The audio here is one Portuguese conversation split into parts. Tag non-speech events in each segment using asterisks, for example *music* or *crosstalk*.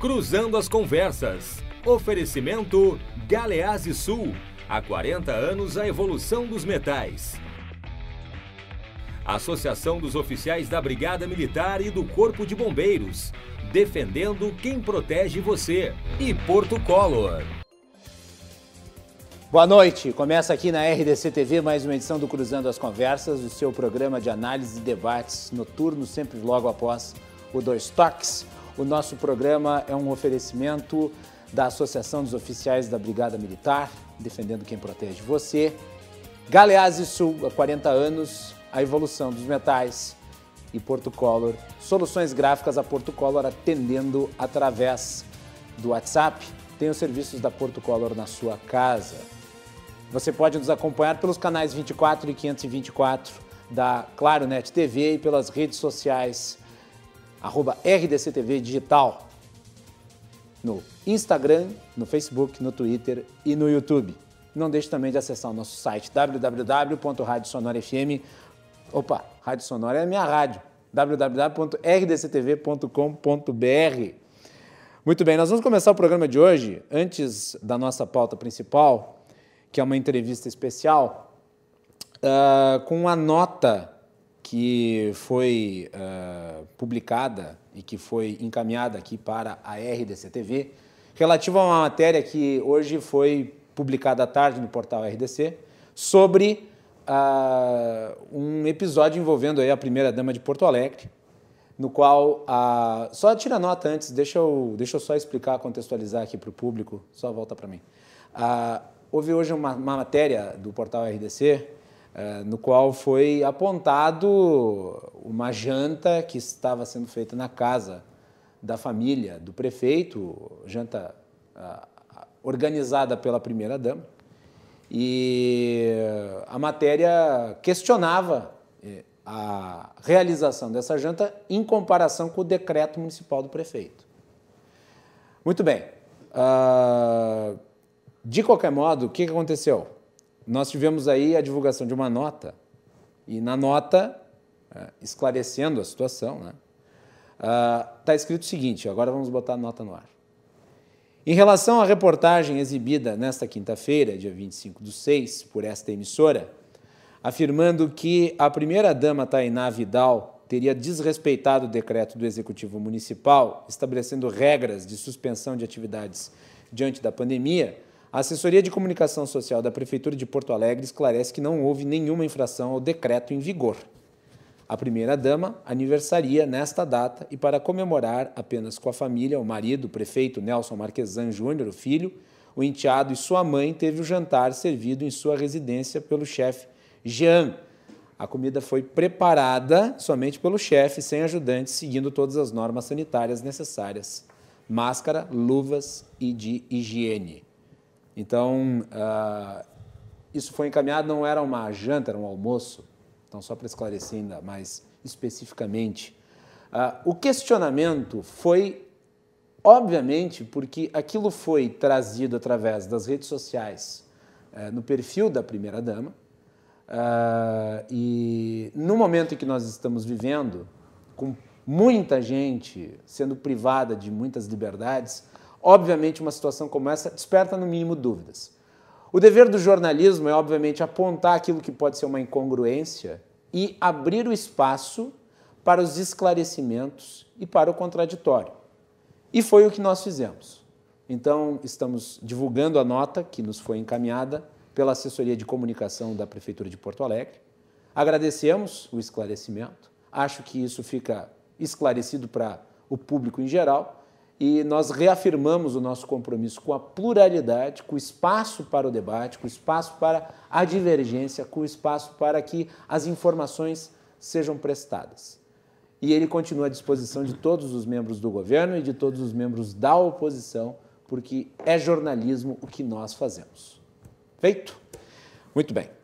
Cruzando as Conversas. Oferecimento Galeazzi Sul. Há 40 anos a evolução dos metais. Associação dos Oficiais da Brigada Militar e do Corpo de Bombeiros. Defendendo quem protege você. E Porto Color. Boa noite. Começa aqui na RDC TV mais uma edição do Cruzando as Conversas, o seu programa de análise e debates noturno, sempre logo após o Dois Toques. O nosso programa é um oferecimento da Associação dos Oficiais da Brigada Militar, defendendo quem protege você. Galeazzi Sul, há 40 anos, a evolução dos metais. E Porto Color, soluções gráficas a Porto Color atendendo através do WhatsApp. Tem os serviços da Porto Color na sua casa. Você pode nos acompanhar pelos canais 24 e 524 da Claro Net TV e pelas redes sociais arroba RDCTV Digital, no Instagram, no Facebook, no Twitter e no YouTube. Não deixe também de acessar o nosso site www.radiosonorafm. Opa, Rádio Sonora é a minha rádio. www.rdctv.com.br. Muito bem, nós vamos começar o programa de hoje, antes da nossa pauta principal, que é uma entrevista especial, uh, com uma nota que foi uh, publicada e que foi encaminhada aqui para a RDC-TV, relativa a uma matéria que hoje foi publicada à tarde no portal RDC, sobre uh, um episódio envolvendo aí a primeira-dama de Porto Alegre, no qual, uh, só tira nota antes, deixa eu, deixa eu só explicar, contextualizar aqui para o público, só volta para mim. houve hoje uma, uma matéria do portal RDC no qual foi apontado uma janta que estava sendo feita na casa da família do prefeito, janta organizada pela primeira-dama. E a matéria questionava é, a realização dessa janta em comparação com o decreto municipal do prefeito. Muito bem. Uh, de qualquer modo, o que aconteceu? Nós tivemos aí a divulgação de uma nota, e na nota, é, esclarecendo a situação, está né, uh, tá escrito o seguinte: agora vamos botar a nota no ar. Em relação à reportagem exibida nesta quinta-feira, dia 25 do 6, por esta emissora, afirmando que a primeira-dama Tainá Vidal teria desrespeitado o decreto do Executivo Municipal estabelecendo regras de suspensão de atividades diante da pandemia, a assessoria de comunicação social da Prefeitura de Porto Alegre esclarece que não houve nenhuma infração ao decreto em vigor. A primeira-dama aniversaria nesta data e, para comemorar apenas com a família, o marido, o prefeito Nelson Marquesan Júnior, o filho, o enteado e sua mãe, teve o jantar servido em sua residência pelo chefe Jean. A comida foi preparada somente pelo chefe, sem ajudantes, seguindo todas as normas sanitárias necessárias: máscara, luvas e de higiene. Então, uh, isso foi encaminhado, não era uma janta, era um almoço. Então, só para esclarecer ainda mais especificamente, uh, o questionamento foi, obviamente, porque aquilo foi trazido através das redes sociais uh, no perfil da primeira-dama. Uh, e no momento em que nós estamos vivendo, com muita gente sendo privada de muitas liberdades, Obviamente, uma situação como essa desperta no mínimo dúvidas. O dever do jornalismo é, obviamente, apontar aquilo que pode ser uma incongruência e abrir o espaço para os esclarecimentos e para o contraditório. E foi o que nós fizemos. Então, estamos divulgando a nota que nos foi encaminhada pela assessoria de comunicação da Prefeitura de Porto Alegre. Agradecemos o esclarecimento, acho que isso fica esclarecido para o público em geral e nós reafirmamos o nosso compromisso com a pluralidade, com o espaço para o debate, com o espaço para a divergência, com o espaço para que as informações sejam prestadas. E ele continua à disposição de todos os membros do governo e de todos os membros da oposição, porque é jornalismo o que nós fazemos. Feito? Muito bem.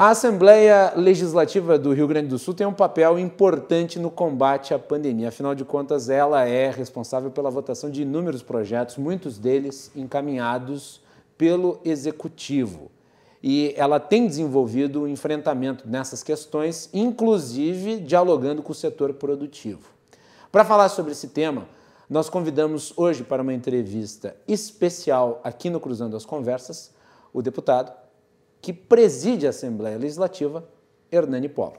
A Assembleia Legislativa do Rio Grande do Sul tem um papel importante no combate à pandemia. Afinal de contas, ela é responsável pela votação de inúmeros projetos, muitos deles encaminhados pelo Executivo. E ela tem desenvolvido o um enfrentamento nessas questões, inclusive dialogando com o setor produtivo. Para falar sobre esse tema, nós convidamos hoje para uma entrevista especial aqui no Cruzando as Conversas o deputado que preside a Assembleia Legislativa, Hernani Polo.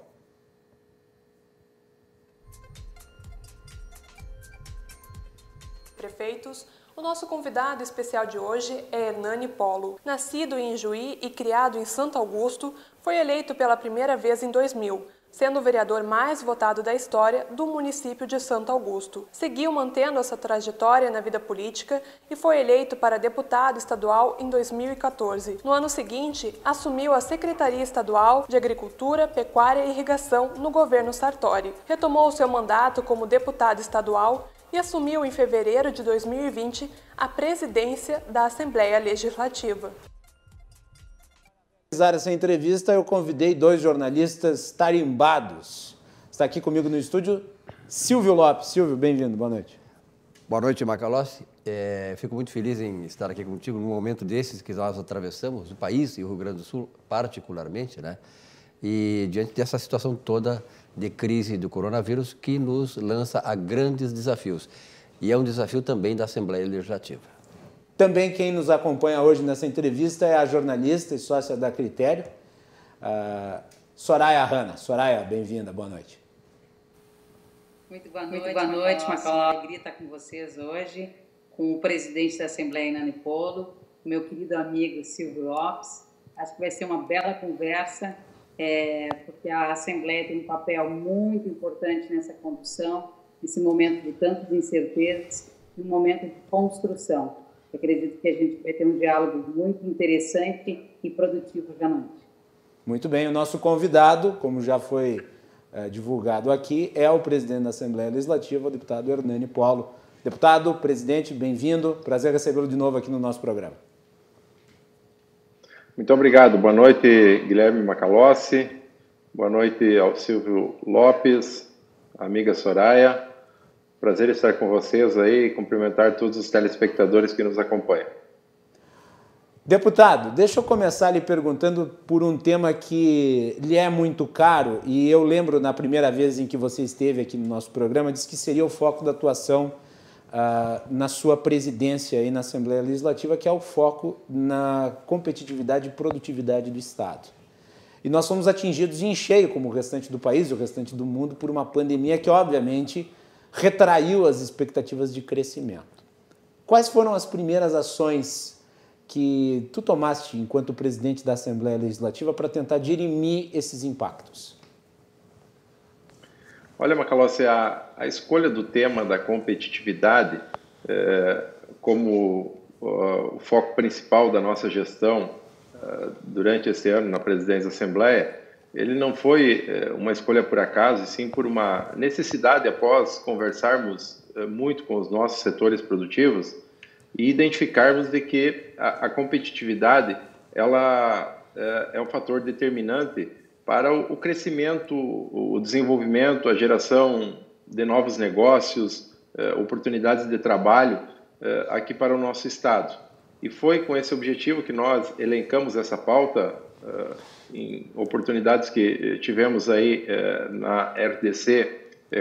Prefeitos, o nosso convidado especial de hoje é Hernani Polo. Nascido em Juí e criado em Santo Augusto, foi eleito pela primeira vez em 2000, sendo o vereador mais votado da história do município de Santo Augusto. Seguiu mantendo essa trajetória na vida política e foi eleito para deputado estadual em 2014. No ano seguinte, assumiu a Secretaria Estadual de Agricultura, Pecuária e Irrigação no governo Sartori. Retomou seu mandato como deputado estadual e assumiu em fevereiro de 2020 a presidência da Assembleia Legislativa. Para essa entrevista, eu convidei dois jornalistas tarimbados. Está aqui comigo no estúdio Silvio Lopes. Silvio, bem-vindo, boa noite. Boa noite, Macalossi. É, fico muito feliz em estar aqui contigo num momento desses que nós atravessamos, o país e o Rio Grande do Sul particularmente, né? E diante dessa situação toda de crise do coronavírus que nos lança a grandes desafios. E é um desafio também da Assembleia Legislativa. Também quem nos acompanha hoje nessa entrevista é a jornalista e sócia da Critério, uh, Soraya Hanna. Soraya, bem-vinda, boa noite. Muito boa noite, Muito boa noite Macaló. Alegria estar com vocês hoje, com o presidente da Assembleia, Nani Polo, meu querido amigo Silvio Lopes. Acho que vai ser uma bela conversa é, porque a Assembleia tem um papel muito importante nessa condução, nesse momento de tantas incertezas, um momento de construção. Eu acredito que a gente vai ter um diálogo muito interessante e produtivo hoje à noite. Muito bem, o nosso convidado, como já foi é, divulgado aqui, é o presidente da Assembleia Legislativa, o deputado Hernani Polo. Deputado, presidente, bem-vindo. Prazer recebê-lo de novo aqui no nosso programa. Muito obrigado. Boa noite, Guilherme Macalossi. Boa noite ao Silvio Lopes, amiga Soraya. Prazer estar com vocês aí e cumprimentar todos os telespectadores que nos acompanham. Deputado, deixa eu começar lhe perguntando por um tema que lhe é muito caro e eu lembro na primeira vez em que você esteve aqui no nosso programa, disse que seria o foco da atuação uh, na sua presidência e na Assembleia Legislativa, que é o foco na competitividade e produtividade do Estado. E nós fomos atingidos em cheio, como o restante do país e o restante do mundo, por uma pandemia que, obviamente, retraiu as expectativas de crescimento. Quais foram as primeiras ações que tu tomaste enquanto presidente da Assembleia Legislativa para tentar dirimir esses impactos? Olha, Macalossi, a, a escolha do tema da competitividade é, como uh, o foco principal da nossa gestão uh, durante esse ano na presidência da Assembleia, ele não foi uh, uma escolha por acaso, e sim por uma necessidade após conversarmos uh, muito com os nossos setores produtivos e identificarmos de que a, a competitividade ela uh, é um fator determinante para o crescimento, o desenvolvimento, a geração de novos negócios, eh, oportunidades de trabalho eh, aqui para o nosso estado. E foi com esse objetivo que nós elencamos essa pauta eh, em oportunidades que tivemos aí na RDC,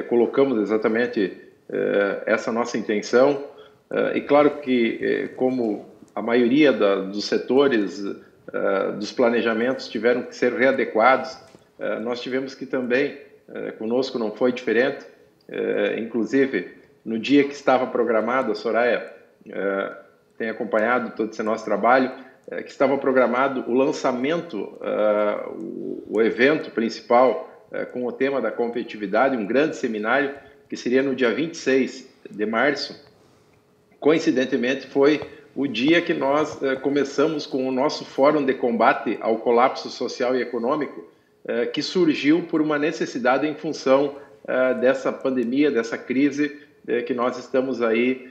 colocamos exatamente essa nossa intenção. E claro que, como a maioria dos setores dos planejamentos tiveram que ser readequados. Nós tivemos que também, conosco não foi diferente, inclusive no dia que estava programado, a Soraya tem acompanhado todo esse nosso trabalho, que estava programado o lançamento, o, o, evento principal com o tema da competitividade, um grande seminário que seria no dia 26 de março. Coincidentemente, foi o dia que nós eh, começamos com o nosso Fórum de Combate ao Colapso Social e Econômico, que surgiu por uma necessidade em função dessa pandemia, dessa crise que nós estamos aí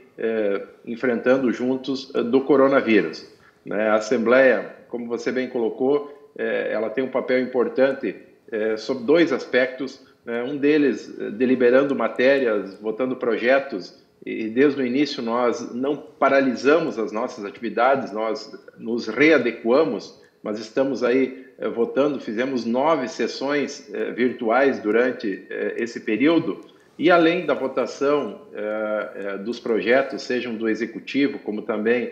enfrentando juntos do coronavírus. Né? A Assembleia, como você bem colocou, ela tem um papel importante sobre dois aspectos, né? um deles deliberando matérias, votando projetos e desde o início nós não paralisamos as nossas atividades, nós nos readequamos, mas estamos aí eh, votando, fizemos nove sessões eh, virtuais durante esse período e além da votação dos projetos, sejam do Executivo, como também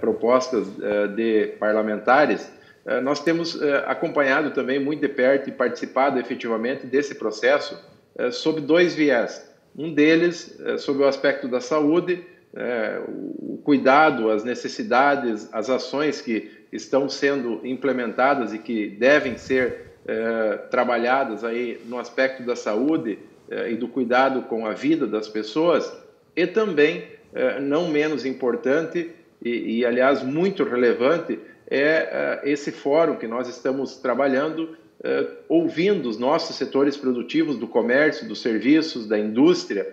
propostas de parlamentares, nós temos acompanhado também muito de perto e participado efetivamente desse processo sob dois viés. Um deles sob o aspecto da saúde, o cuidado, as necessidades, as ações que estão sendo implementadas e que devem ser trabalhadas aí no aspecto da saúde, eh, e do cuidado com a vida das pessoas, e também, eh, não menos importante, e, e aliás muito relevante, é eh, esse fórum que nós estamos trabalhando, ouvindo os nossos setores produtivos do comércio, dos serviços, da indústria,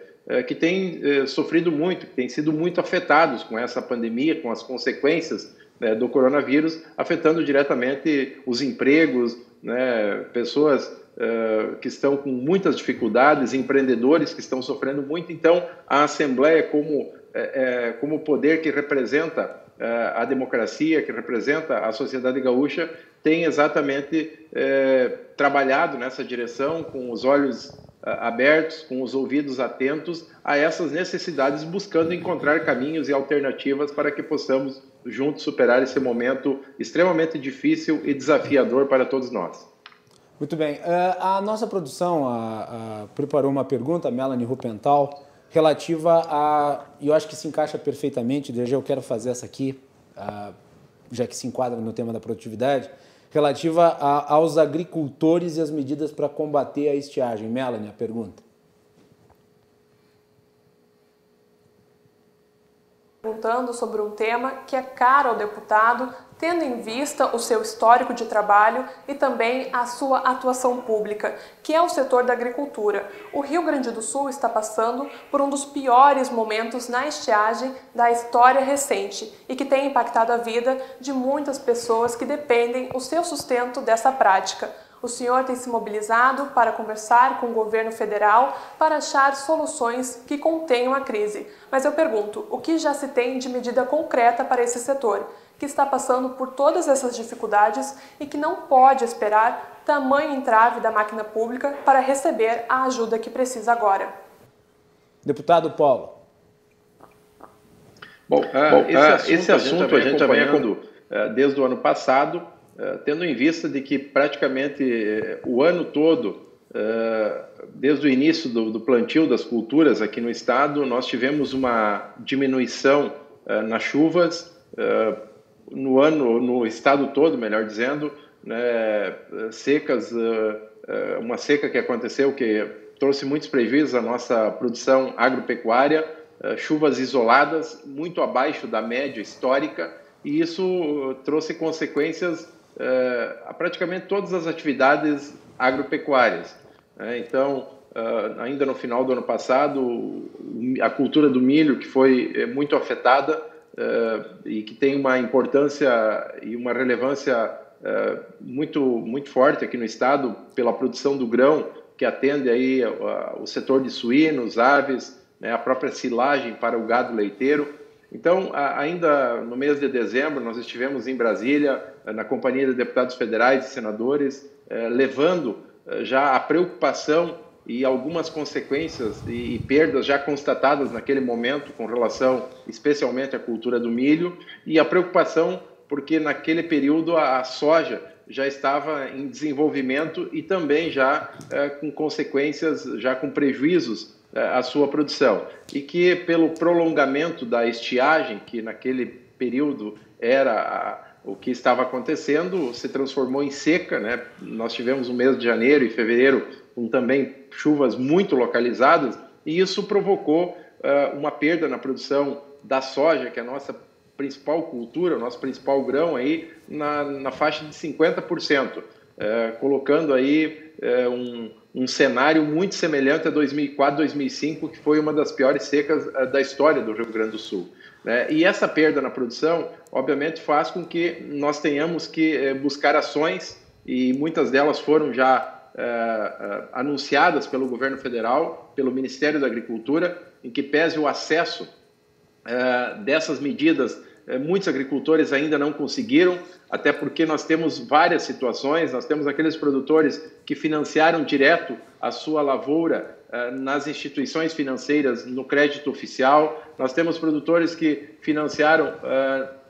que têm sofrido muito, que têm sido muito afetados com essa pandemia, com as consequências né, do coronavírus, afetando diretamente os empregos, né, pessoas uh, que estão com muitas dificuldades, empreendedores que estão sofrendo muito. Então, a Assembleia, como, é, como poder que representa a democracia, que representa a sociedade gaúcha, tem exatamente é, trabalhado nessa direção, com os olhos abertos, com os ouvidos atentos a essas necessidades, buscando encontrar caminhos e alternativas para que possamos juntos superar esse momento extremamente difícil e desafiador para todos nós. Muito bem. A nossa produção preparou uma pergunta, Melanie Rupental, relativa a. Eu acho que se encaixa perfeitamente, eu quero fazer essa aqui, já que se enquadra no tema da produtividade, relativa a, aos agricultores e as medidas para combater a estiagem. Melanie, a pergunta. Perguntando sobre um tema que é caro ao deputado tendo em vista o seu histórico de trabalho e também a sua atuação pública, que é o setor da agricultura. O Rio Grande do Sul está passando por um dos piores momentos na estiagem da história recente e que tem impactado a vida de muitas pessoas que dependem o seu sustento dessa prática. O senhor tem se mobilizado para conversar com o governo federal para achar soluções que contenham a crise. Mas eu pergunto, o que já se tem de medida concreta para esse setor? Que está passando por todas essas dificuldades e que não pode esperar tamanho entrave da máquina pública para receber a ajuda que precisa agora. Deputado Paulo. Bom, uh, Bom esse, assunto, esse assunto a gente já vem acompanhando uh, desde o ano passado, uh, tendo em vista de que praticamente eh, o ano todo, desde o início do, do, plantio das culturas aqui no estado, nós tivemos uma diminuição nas chuvas, no ano, no estado todo, melhor dizendo, né, secas, eh, eh, uma seca que aconteceu que trouxe muitos prejuízos à nossa produção agropecuária, eh, chuvas isoladas muito abaixo da média histórica e isso trouxe consequências a praticamente todas as atividades agropecuárias. Né. Então, ainda no final do ano passado, a cultura do milho que foi muito afetada uh, e que tem uma importância e uma relevância uh, muito muito forte aqui no estado pela produção do grão que atende aí uh, o setor de suínos, aves, né, a própria silagem para o gado leiteiro. Então, ainda no mês de dezembro, nós estivemos em Brasília, na companhia de deputados federais e senadores, levando já a preocupação e algumas consequências e, perdas já constatadas naquele momento com relação especialmente à cultura do milho e a preocupação porque naquele período a, soja já estava em desenvolvimento e também já é, com consequências, já com prejuízos é, à sua produção. E que pelo prolongamento da estiagem, que naquele período era a, o que estava acontecendo, se transformou em seca. Né? Nós tivemos o mês de janeiro e fevereiro com também chuvas muito localizadas, e isso provocou uh, uma perda na produção da soja, que é a nossa principal cultura, o nosso principal grão aí, na, na faixa de 50%, uh, eh, colocando aí uh, um, um cenário muito semelhante a 2004, 2005, que foi uma das piores secas da história do Rio Grande do Sul. Né? E essa perda na produção, obviamente, faz com que nós tenhamos que buscar ações, e muitas delas foram já uh, anunciadas pelo governo federal, pelo Ministério da Agricultura, em que pese o acesso uh, dessas medidas muitos agricultores ainda não conseguiram, até porque nós temos várias situações, nós temos aqueles produtores que financiaram direto a sua lavoura nas instituições financeiras no crédito oficial, nós temos produtores que financiaram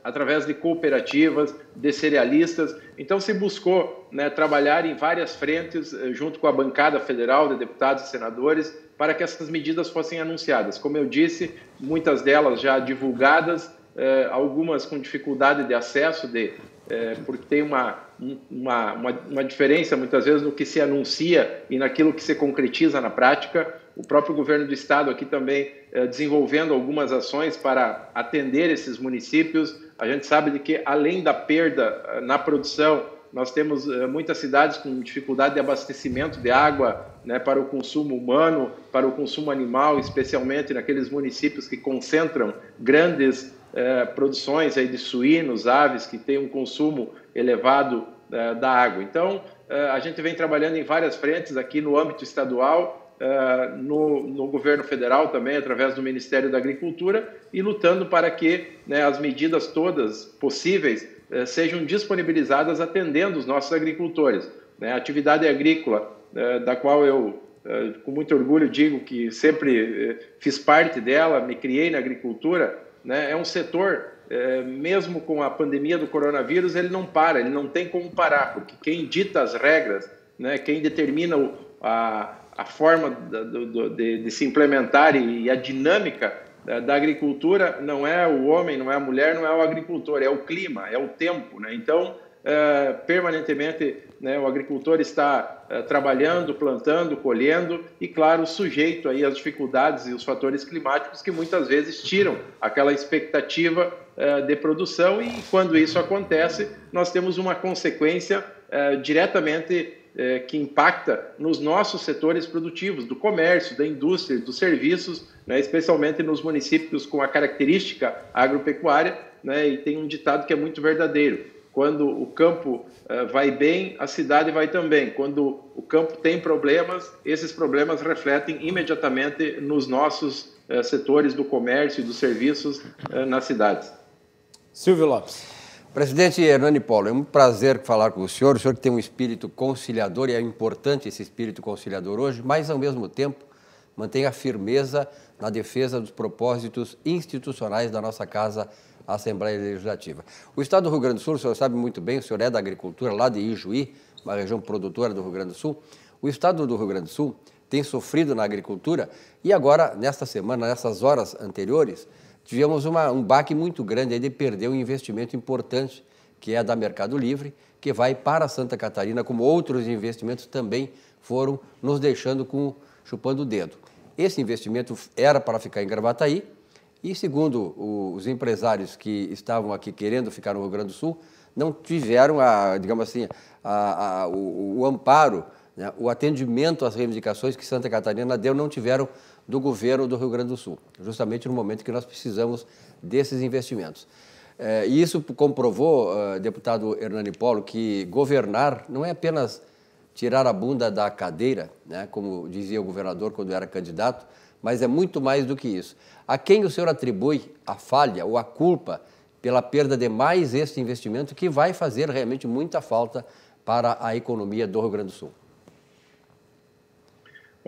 através de cooperativas, de cerealistas. Então, se buscou né, trabalhar em várias frentes, eh, junto com a bancada federal de deputados e senadores, para que essas medidas fossem anunciadas. Como eu disse, muitas delas já divulgadas, eh, algumas com dificuldade de acesso, de, eh, porque tem uma, uma, uma, uma diferença muitas vezes no que se anuncia e naquilo que se concretiza na prática. O próprio governo do estado aqui também desenvolvendo algumas ações para atender esses municípios, a gente sabe de que, além da perda eh, na produção, nós temos eh, muitas cidades com dificuldade de abastecimento de água né, para o consumo humano, para o consumo animal, especialmente naqueles municípios que concentram grandes eh, produções aí de suínos, aves, que têm um consumo elevado eh, da água. Então, eh, a gente vem trabalhando em várias frentes aqui no âmbito estadual, uh, no, no, governo federal também, através do Ministério da Agricultura, e lutando para que né, as medidas todas possíveis uh, sejam disponibilizadas atendendo os nossos agricultores. Né? A atividade agrícola, uh, da qual eu, com muito orgulho, digo que sempre fiz parte dela, me criei na agricultura, né? é um setor mesmo com a pandemia do coronavírus, ele não para, ele não tem como parar, porque quem dita as regras, né, quem determina o, a, a forma de, de, de se implementar e, a dinâmica da, da, agricultura não é o homem, não é a mulher, não é o agricultor, é o clima, é o tempo. Né? Então, é, permanentemente, né, o agricultor está é, trabalhando, plantando, colhendo e, claro, sujeito aí às dificuldades e os fatores climáticos que muitas vezes tiram aquela expectativa é, de produção e, quando isso acontece, nós temos uma consequência diretamente é, que impacta nos nossos setores produtivos, do comércio, da indústria, dos serviços, né, especialmente nos municípios com a característica agropecuária, né, e tem um ditado que é muito verdadeiro. Quando o campo uh, vai bem, a cidade vai também. Quando o campo tem problemas, esses problemas refletem imediatamente nos nossos uh, setores do comércio e dos serviços uh, nas cidades. Silvio Lopes. Presidente Hernani Polo, é um prazer falar com o senhor. O senhor que tem um espírito conciliador e é importante esse espírito conciliador hoje, mas ao mesmo tempo mantém a firmeza na defesa dos propósitos institucionais da nossa casa, a Assembleia Legislativa. O Estado do Rio Grande do Sul, o senhor sabe muito bem, o senhor é da agricultura lá de Ijuí, uma região produtora do Rio Grande do Sul. O Estado do Rio Grande do Sul tem sofrido na agricultura e agora, nesta semana, nessas horas anteriores, tivemos uma, um baque muito grande aí de perder um investimento importante, que é da Mercado Livre, que vai para Santa Catarina, como outros investimentos também foram nos deixando com chupando o dedo. Esse investimento era para ficar em Gravataí e, segundo os empresários que estavam aqui querendo ficar no Rio Grande do Sul, não tiveram, a, digamos assim, a, a, o, o, amparo, né, o atendimento às reivindicações que Santa Catarina deu, não tiveram do governo do Rio Grande do Sul, justamente no momento que nós precisamos desses investimentos. É, e isso comprovou, uh, deputado Hernani Polo, que governar não é apenas tirar a bunda da cadeira, né, como dizia o governador quando era candidato, mas é muito mais do que isso. A quem o senhor atribui a falha ou a culpa pela perda de mais este investimento que vai fazer realmente muita falta para a economia do Rio Grande do Sul?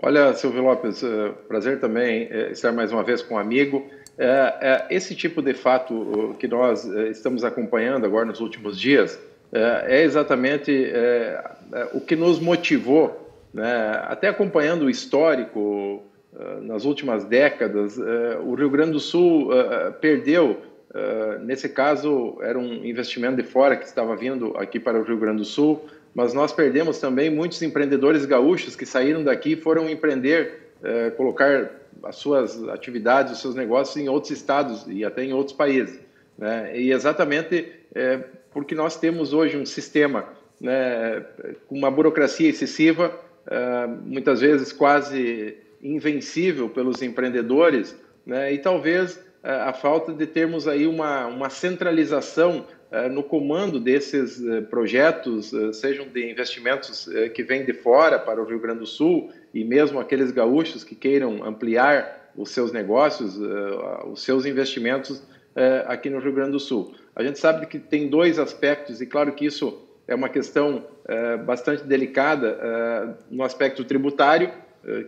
Olha, Silvio Lopes, é, prazer também é, estar mais uma vez com um amigo. É, esse tipo de fato que nós estamos acompanhando agora nos últimos dias é exatamente o que nos motivou, né? até acompanhando o histórico nas últimas décadas, o Rio Grande do Sul perdeu, nesse caso, era um investimento de fora que estava vindo aqui para o Rio Grande do Sul, mas nós perdemos também muitos empreendedores gaúchos que saíram daqui e foram empreender, eh, colocar as suas atividades, os seus negócios em outros estados e até em outros países. Né? E exatamente eh, porque nós temos hoje um sistema né, com uma burocracia excessiva, eh, muitas vezes quase invencível pelos empreendedores, né? e talvez a falta de termos aí uma, uma centralização no comando desses eh, projetos, eh, sejam de investimentos que vêm de fora para o Rio Grande do Sul e mesmo aqueles gaúchos que queiram ampliar os seus negócios, os seus investimentos aqui no Rio Grande do Sul. A gente sabe que tem dois aspectos, e claro que isso é uma questão bastante delicada no aspecto tributário,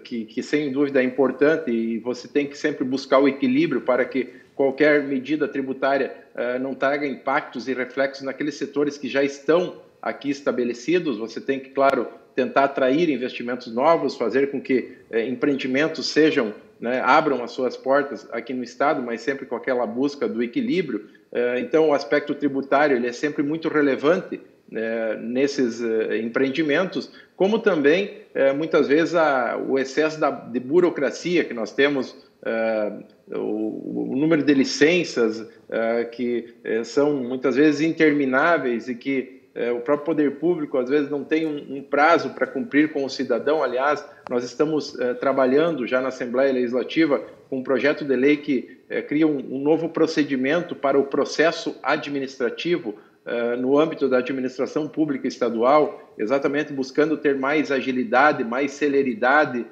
que, que sem dúvida é importante, e você tem que sempre buscar o equilíbrio para que qualquer medida tributária não traga impactos e reflexos naqueles setores que já estão aqui estabelecidos. Você tem que, claro, tentar atrair investimentos novos, fazer com que eh, empreendimentos sejam, né, abram as suas portas aqui no Estado, mas sempre com aquela busca do equilíbrio. Eh, então, o aspecto tributário ele é sempre muito relevante né, nesses eh, empreendimentos, como também, muitas vezes, o excesso de burocracia que nós temos o, o, número de licenças que são muitas vezes intermináveis e que é, o próprio poder público às vezes não tem um, um prazo para cumprir com o cidadão. Aliás, nós estamos é, trabalhando já na Assembleia Legislativa com um projeto de lei que cria um, um, novo procedimento para o processo administrativo no âmbito da administração pública estadual, exatamente buscando ter mais agilidade, mais celeridade,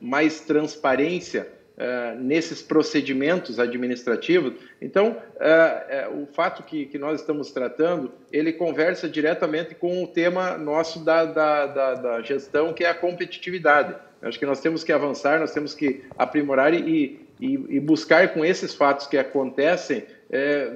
mais transparência Uh, nesses procedimentos administrativos. Então, uh, uh, o fato que, que, nós estamos tratando, ele conversa diretamente com o tema nosso da, da, da, da, gestão, que é a competitividade. acho que nós temos que avançar, nós temos que aprimorar e, e, e buscar com esses fatos que acontecem,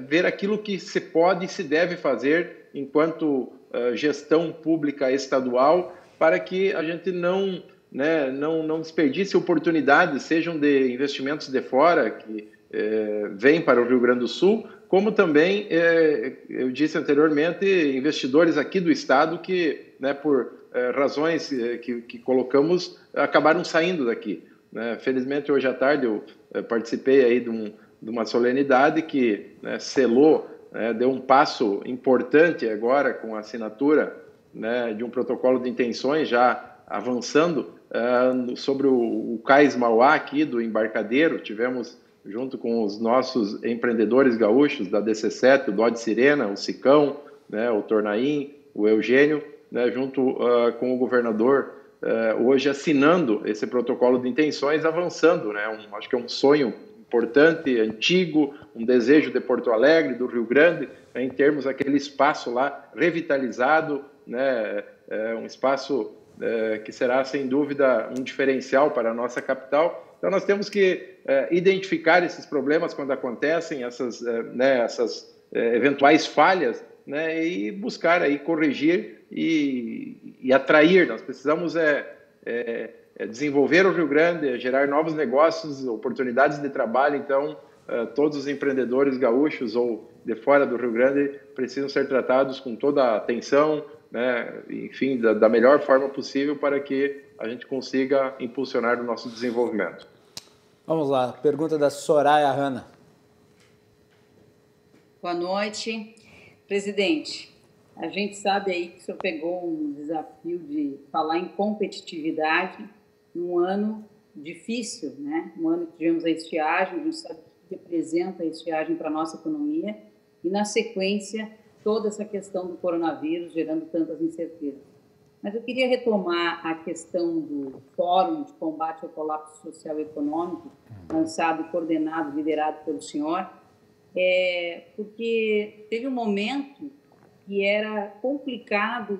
ver aquilo que se pode e se deve fazer enquanto gestão pública estadual, para que a gente não né, não, não desperdice oportunidades, sejam de investimentos de fora que é, vêm para o Rio Grande do Sul, como também, é, eu disse anteriormente, investidores aqui do Estado que, né, por é, razões é, que, que, colocamos, acabaram saindo daqui. Né? Felizmente, hoje à tarde, eu é, participei aí de, um, de, uma solenidade que né, selou, né, deu um passo importante agora com a assinatura né, de um protocolo de intenções já avançando uh, sobre o, o Cais Mauá aqui do embarcadeiro, tivemos junto com os nossos empreendedores gaúchos da DC7, o Dodge Sirena, o Sicão, né, o Tornaim, o Eugênio, né, junto uh, com o governador, uh, hoje assinando esse protocolo de intenções, avançando. Né, um, acho que é um sonho importante, antigo, um desejo de Porto Alegre, do Rio Grande, né, em termos aquele espaço lá revitalizado, né, é um espaço é, que será sem dúvida um diferencial para a nossa capital. Então nós temos que é, identificar esses problemas quando acontecem, essas, é, né, essas é, eventuais falhas, né, e buscar aí corrigir e, e atrair. Nós precisamos é, é, é, desenvolver o Rio Grande, gerar novos negócios, oportunidades de trabalho. Então todos os empreendedores gaúchos ou de fora do Rio Grande precisam ser tratados com toda a atenção, né, enfim, da, da melhor forma possível para que a gente consiga impulsionar o nosso desenvolvimento. Vamos lá, pergunta da Soraya Hanna. Boa noite. Presidente, a gente sabe aí que o senhor pegou um desafio de falar em competitividade num ano difícil, né? Um ano que tivemos a estiagem, a gente sabe que representa a estiagem para a nossa economia, e na sequência toda essa questão do coronavírus gerando tantas incertezas. Mas eu queria retomar a questão do Fórum de Combate ao Colapso Social e Econômico, lançado coordenado, liderado pelo senhor, é, porque teve um momento que era complicado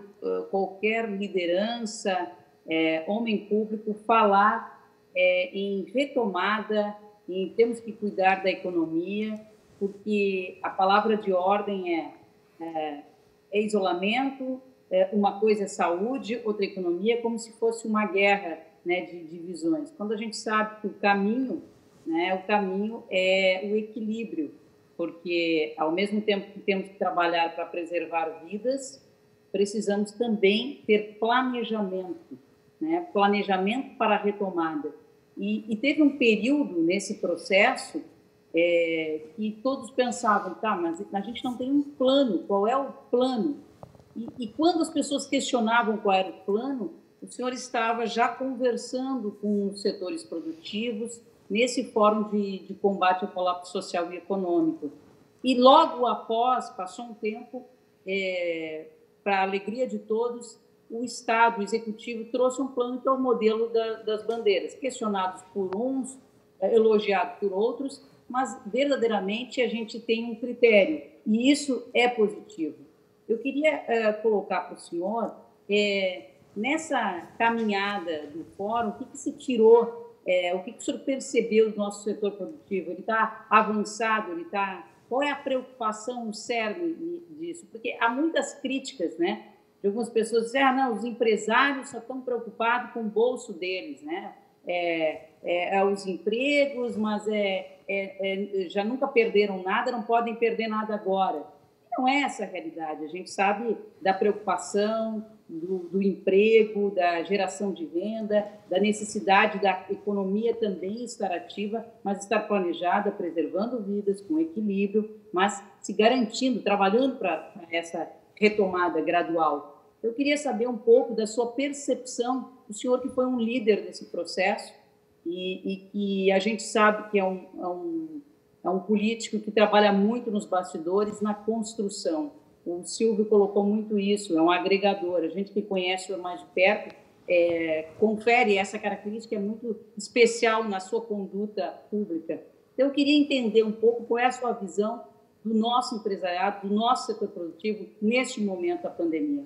qualquer liderança, é, homem público, falar é, em retomada, em temos que cuidar da economia, porque a palavra de ordem é é, é isolamento, é, uma coisa é saúde, outra economia, como se fosse uma guerra né, de divisões. Quando a gente sabe que o caminho, né, o caminho é o equilíbrio, porque ao mesmo tempo que temos que trabalhar para preservar vidas, precisamos também ter planejamento, né, planejamento para a retomada. E, e teve um período nesse processo é, e todos pensavam, tá, mas a gente não tem um plano, qual é o plano? E, e, quando as pessoas questionavam qual era o plano, o senhor estava já conversando com os setores produtivos nesse fórum de, de combate ao colapso social e econômico. E logo após, passou um tempo, é, para a alegria de todos, o Estado, o Executivo, trouxe um plano que é o modelo da, das bandeiras, questionados por uns, elogiado por outros, mas verdadeiramente a gente tem um critério, e isso é positivo. Eu queria uh, colocar para o senhor, é, nessa caminhada do fórum, o que, que se tirou, é, o que, que o senhor percebeu do nosso setor produtivo? Ele está avançado, ele está... Qual é a preocupação, o cerne disso? Porque há muitas críticas, né? De algumas pessoas dizem, ah, não, os empresários só estão preocupados com o bolso deles, né? É, é, é os empregos, mas é, é, é, já nunca perderam nada, não podem perder nada agora. Não é essa a realidade. A gente sabe da preocupação, do, do, emprego, da geração de renda, da necessidade da economia também estar ativa, mas estar planejada, preservando vidas com equilíbrio, mas se garantindo, trabalhando para essa retomada gradual. Eu queria saber um pouco da sua percepção, o senhor que foi um líder nesse processo e, e que a gente sabe que é um, é um, é um político que trabalha muito nos bastidores, na construção o Silvio colocou muito isso, é um agregador. A gente que conhece o mais de perto é, confere essa característica é muito especial na sua conduta pública. Então, eu queria entender um pouco qual é a sua visão do nosso empresariado, do nosso setor produtivo neste momento da pandemia.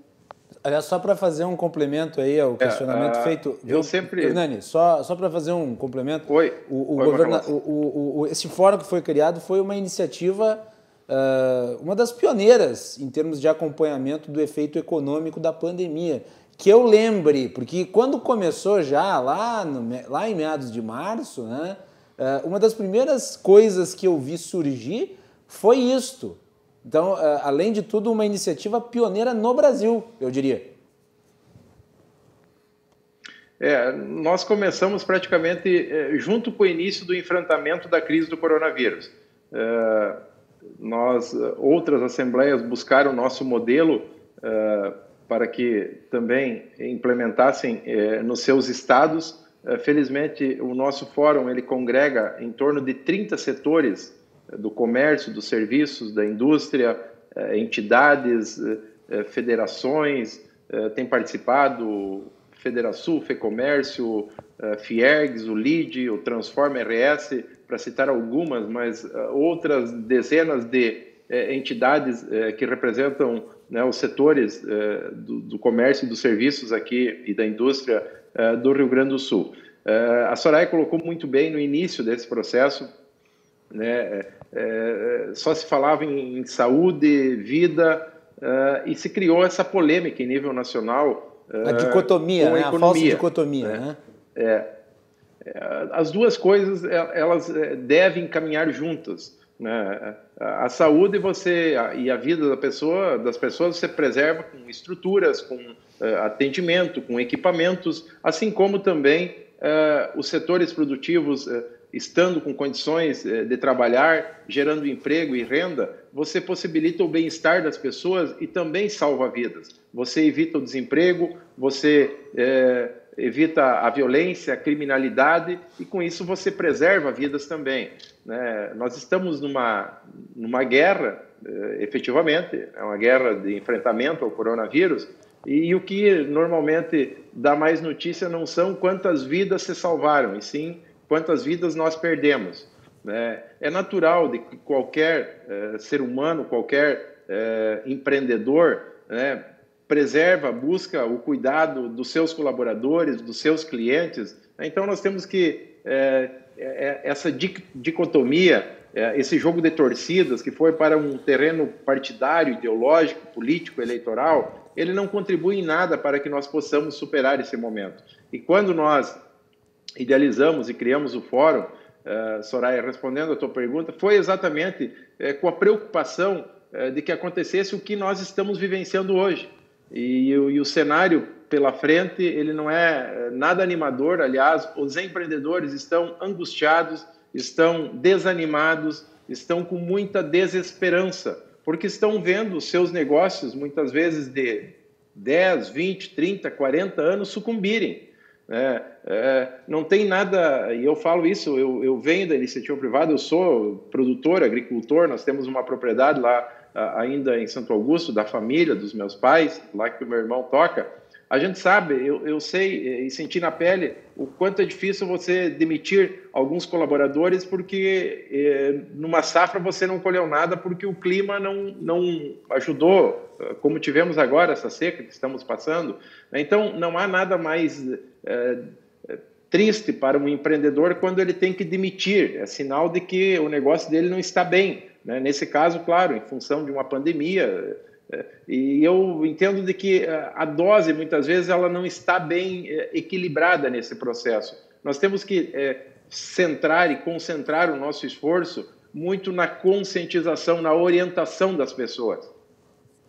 Aliás, só para fazer um complemento aí ao é, questionamento é, uh, feito. Eu sempre. Hernani, só, só para fazer um complemento. Oi. O, o, Oi, governa... o, o, o, esse fórum que foi criado foi uma iniciativa uh, uma das pioneiras em termos de acompanhamento do efeito econômico da pandemia. Que eu lembre, porque quando começou já, lá, no, lá em meados de março, né, uh, uma das primeiras coisas que eu vi surgir foi isto. Então, uh, além de tudo, uma iniciativa pioneira no Brasil, eu diria. É, nós começamos praticamente é, junto com o início do enfrentamento da crise do coronavírus. É, nós eh, outras assembleias buscaram o nosso modelo uh, para que também implementassem nos seus estados. Felizmente, o nosso fórum ele congrega em torno de 30 setores do comércio, dos serviços, da indústria, entidades, federações, tem participado Federação, FEComércio, Fiergs, o LID, o Transforma RS, para citar algumas, mas outras dezenas de entidades que representam né, os setores do, do, comércio e dos serviços aqui e da indústria do Rio Grande do Sul. a Soraya colocou muito bem no início desse processo, né, só se falava em, em saúde, vida, e se criou essa polêmica em nível nacional. a dicotomia, né? a, falsa dicotomia. Né? né? É, é, as duas coisas é, elas é, devem caminhar juntas. Né? A saúde você e a vida da pessoa, das pessoas você preserva com estruturas, com atendimento, com equipamentos, assim como também os setores produtivos estando com condições de trabalhar, gerando emprego e renda, você possibilita o bem-estar das pessoas e também salva vidas. Você evita o desemprego, você evita a violência, a criminalidade e com isso você preserva vidas também. Né? Nós estamos numa, numa guerra, eh, efetivamente, é uma guerra de enfrentamento ao coronavírus e o que normalmente dá mais notícia não são quantas vidas se salvaram, e sim quantas vidas nós perdemos. Né? É natural de que qualquer eh, ser humano, qualquer eh, empreendedor, né, preserva, busca o cuidado dos seus colaboradores, dos seus clientes. Né? Então, nós temos que é, essa dicotomia, esse jogo de torcidas que foi para um terreno partidário, ideológico, político, eleitoral, ele não contribui em nada para que nós possamos superar esse momento. E quando nós idealizamos e criamos o fórum, uh, Soraya, respondendo a tua pergunta, foi exatamente uh, com a preocupação uh, de que acontecesse o que nós estamos vivenciando hoje. E, e, o cenário pela frente, ele não é nada animador. Aliás, os empreendedores estão angustiados, estão desanimados, estão com muita desesperança, porque estão vendo os seus negócios, muitas vezes de 10, 20, 30, 40 anos, sucumbirem. É, é, não tem nada, e eu falo isso, eu, eu venho da iniciativa privada, eu sou produtor, agricultor, nós temos uma propriedade lá ainda em Santo Augusto, da família, dos meus pais, lá que o meu irmão toca, A gente sabe, eu, eu sei e senti na pele o quanto é difícil você demitir alguns colaboradores porque eh, numa safra você não colheu nada porque o clima não, não ajudou, como tivemos agora essa seca que estamos passando. Então, não há nada mais eh, triste para um empreendedor quando ele tem que demitir. É sinal de que o negócio dele não está bem. Né? Nesse caso, claro, em função de uma pandemia. É, e eu entendo de que é, a dose, muitas vezes, ela não está bem é, equilibrada nesse processo. Nós temos que centrar e concentrar o nosso esforço muito na conscientização, na orientação das pessoas.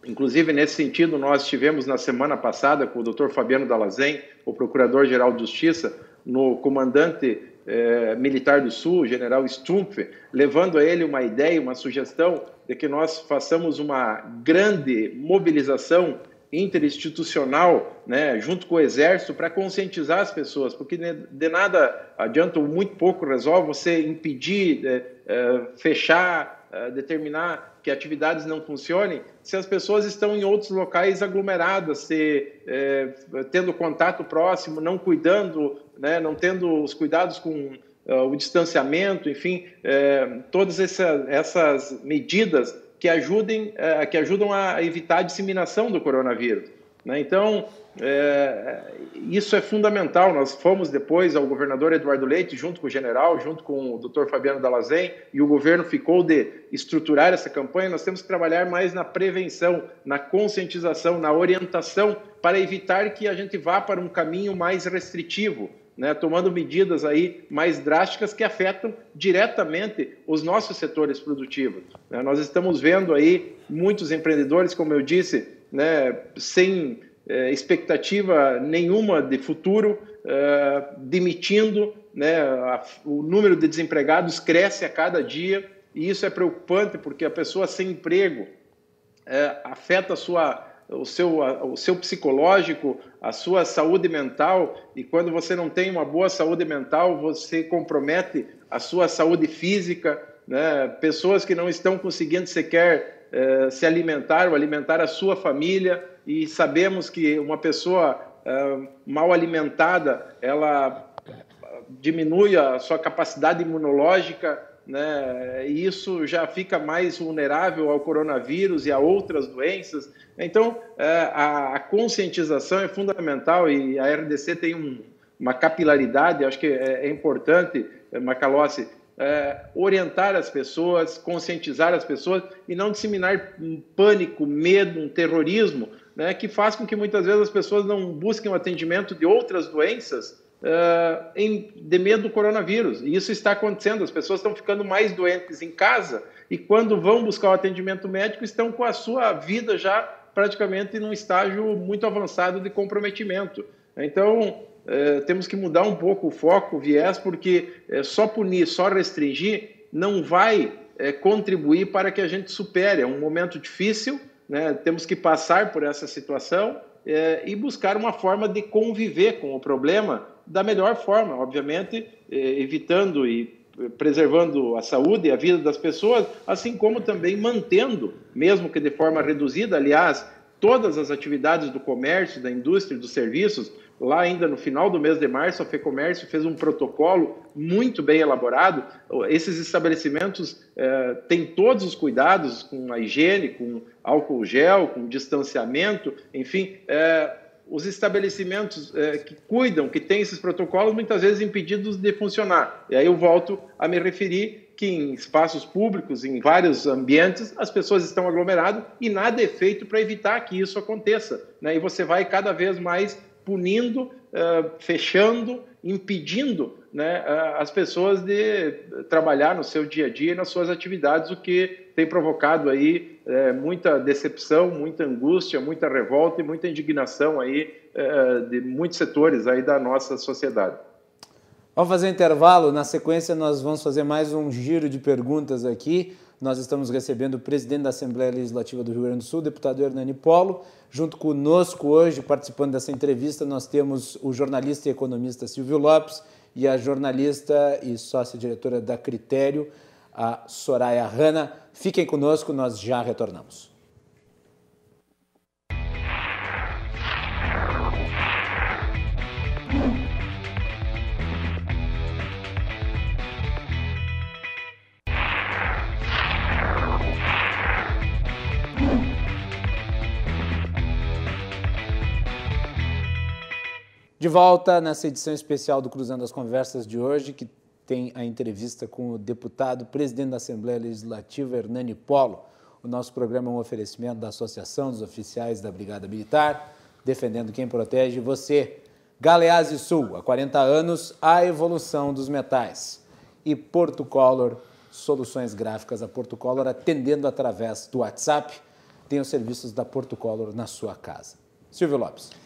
Inclusive, nesse sentido, nós tivemos na semana passada com o Dr. Fabiano Dalazen, o Procurador-Geral de Justiça, no comandante eh, militar do Sul, general Stumpf, levando a ele uma ideia, uma sugestão de que nós façamos uma grande mobilização interinstitucional, né, junto com o Exército, para conscientizar as pessoas, porque de nada adianta, muito pouco resolve você impedir, eh, eh, fechar, determinar que atividades não funcionem se as pessoas estão em outros locais aglomeradas, se, tendo contato próximo, não cuidando né, não tendo os cuidados com uh, o distanciamento, enfim, eh, todas essa, essas medidas que, ajudem, eh, que ajudam a evitar a disseminação do coronavírus. Né? Então, isso é fundamental. Nós fomos depois ao governador Eduardo Leite, junto com o general, junto com o doutor Fabiano Dalazen, e o governo ficou de estruturar essa campanha. Nós temos que trabalhar mais na prevenção, na conscientização, na orientação, para evitar que a gente vá para um caminho mais restritivo né, tomando medidas aí mais drásticas que afetam diretamente os nossos setores produtivos. Né? Nós estamos vendo aí muitos empreendedores, como eu disse, né, sem é, expectativa nenhuma de futuro, é, demitindo, né, a, o número de desempregados cresce a cada dia e isso é preocupante porque a pessoa sem emprego é, afeta a sua o seu, o seu psicológico, a sua saúde mental, e quando você não tem uma boa saúde mental, você compromete a sua saúde física. Né? Pessoas que não estão conseguindo sequer eh, se alimentar ou alimentar a sua família, e sabemos que uma pessoa eh, mal alimentada, ela diminui a sua capacidade imunológica, né? E isso já fica mais vulnerável ao coronavírus e a outras doenças. Então, é, a, conscientização é fundamental e a RDC tem um, uma capilaridade, acho que é, é importante, é, Macalossi, é, orientar as pessoas, conscientizar as pessoas e não disseminar um pânico, medo, um terrorismo, né, que faz com que muitas vezes as pessoas não busquem o atendimento de outras doenças uh, em, de medo do coronavírus. E isso está acontecendo, as pessoas estão ficando mais doentes em casa e quando vão buscar o atendimento médico estão com a sua vida já praticamente num estágio muito avançado de comprometimento. Então, uh, temos que mudar um pouco o foco, o viés, porque uh, só punir, só restringir não vai contribuir para que a gente supere. É um momento difícil, né? temos que passar por essa situação e buscar uma forma de conviver com o problema da melhor forma, obviamente, eh, evitando e preservando a saúde e a vida das pessoas, assim como também mantendo, mesmo que de forma reduzida, aliás, todas as atividades do comércio, da indústria, dos serviços. Lá ainda no final do mês de março, a FEComércio fez um protocolo muito bem elaborado. Esses estabelecimentos eh, têm todos os cuidados com a higiene, com álcool gel, com distanciamento, enfim, eh, os estabelecimentos é, que cuidam, que têm esses protocolos, muitas vezes impedidos de funcionar. E aí eu volto a me referir que em espaços públicos, em vários ambientes, as pessoas estão aglomeradas e nada é feito para evitar que isso aconteça. Né? E você vai cada vez mais punindo, uh, fechando, impedindo né, as pessoas de trabalhar no seu dia a dia e nas suas atividades, o que tem provocado aí é, muita decepção, muita angústia, muita revolta e muita indignação aí é, de muitos setores aí da nossa sociedade. Vamos fazer um intervalo. Na sequência, nós vamos fazer mais um giro de perguntas aqui. Nós estamos recebendo o presidente da Assembleia Legislativa do Rio Grande do Sul, deputado Hernani Polo. Junto conosco hoje, participando dessa entrevista, nós temos o jornalista e economista Silvio Lopes e a jornalista e sócia-diretora da Critério, a Soraya Hanna. Fiquem conosco, nós já retornamos. De volta nessa edição especial do Cruzando as Conversas de hoje, que tem a entrevista com o deputado, presidente da Assembleia Legislativa, Hernani Polo. O nosso programa é um oferecimento da Associação dos Oficiais da Brigada Militar, defendendo quem protege você. Galeazzi Sul, há 40 anos, a evolução dos metais. E Porto Color, soluções gráficas. A Porto Color atendendo através do WhatsApp. Tem os serviços da Porto Color na sua casa. Silvio Lopes.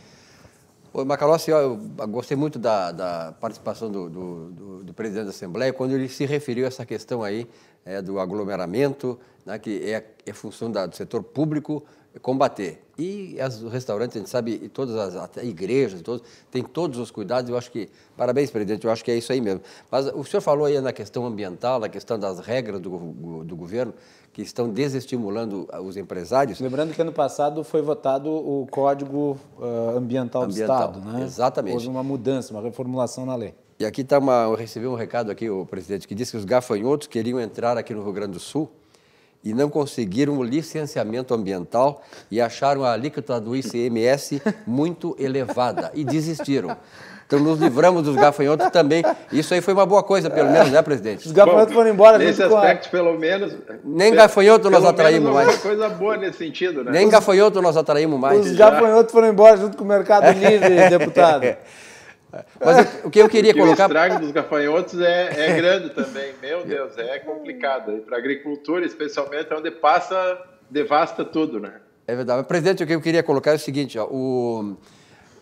Oi, Macalossi, eu gostei muito da, da participação do, do, do, do, presidente da Assembleia quando ele se referiu a essa questão aí é, do aglomeramento, né, que é, é função da, do setor público combater. E as, os restaurantes, a gente sabe, e todas as até igrejas, todos, tem todos os cuidados, eu acho que, parabéns, presidente, eu acho que é isso aí mesmo. Mas o senhor falou aí na questão ambiental, na questão das regras do, do governo, que estão desestimulando os empresários. Lembrando que ano passado foi votado o Código uh, Ambiental, Ambiental, do Estado, né? Exatamente. Houve uma mudança, uma reformulação na lei. E aqui está uma, eu recebi um recado aqui, o presidente, que disse que os gafanhotos queriam entrar aqui no Rio Grande do Sul e não conseguiram o licenciamento ambiental e acharam a alíquota do ICMS muito elevada e desistiram. Então nos livramos dos gafanhotos também. Isso aí foi uma boa coisa, pelo menos, né, presidente? Os gafanhotos foram embora. Nesse aspecto, pelo menos. Nem gafanhoto nós atraímos mais. Uma coisa boa nesse sentido, né? Nem gafanhoto nós atraímos mais. Os gafanhotos foram embora junto com o Mercado Livre, *laughs* deputado. Mas o que eu queria que colocar. O estrago dos gafanhotos é, é grande também. Meu Deus, é complicado. E para a agricultura, especialmente, é onde passa, devasta tudo, né? É verdade. Presidente, o que eu queria colocar é o seguinte: ó, o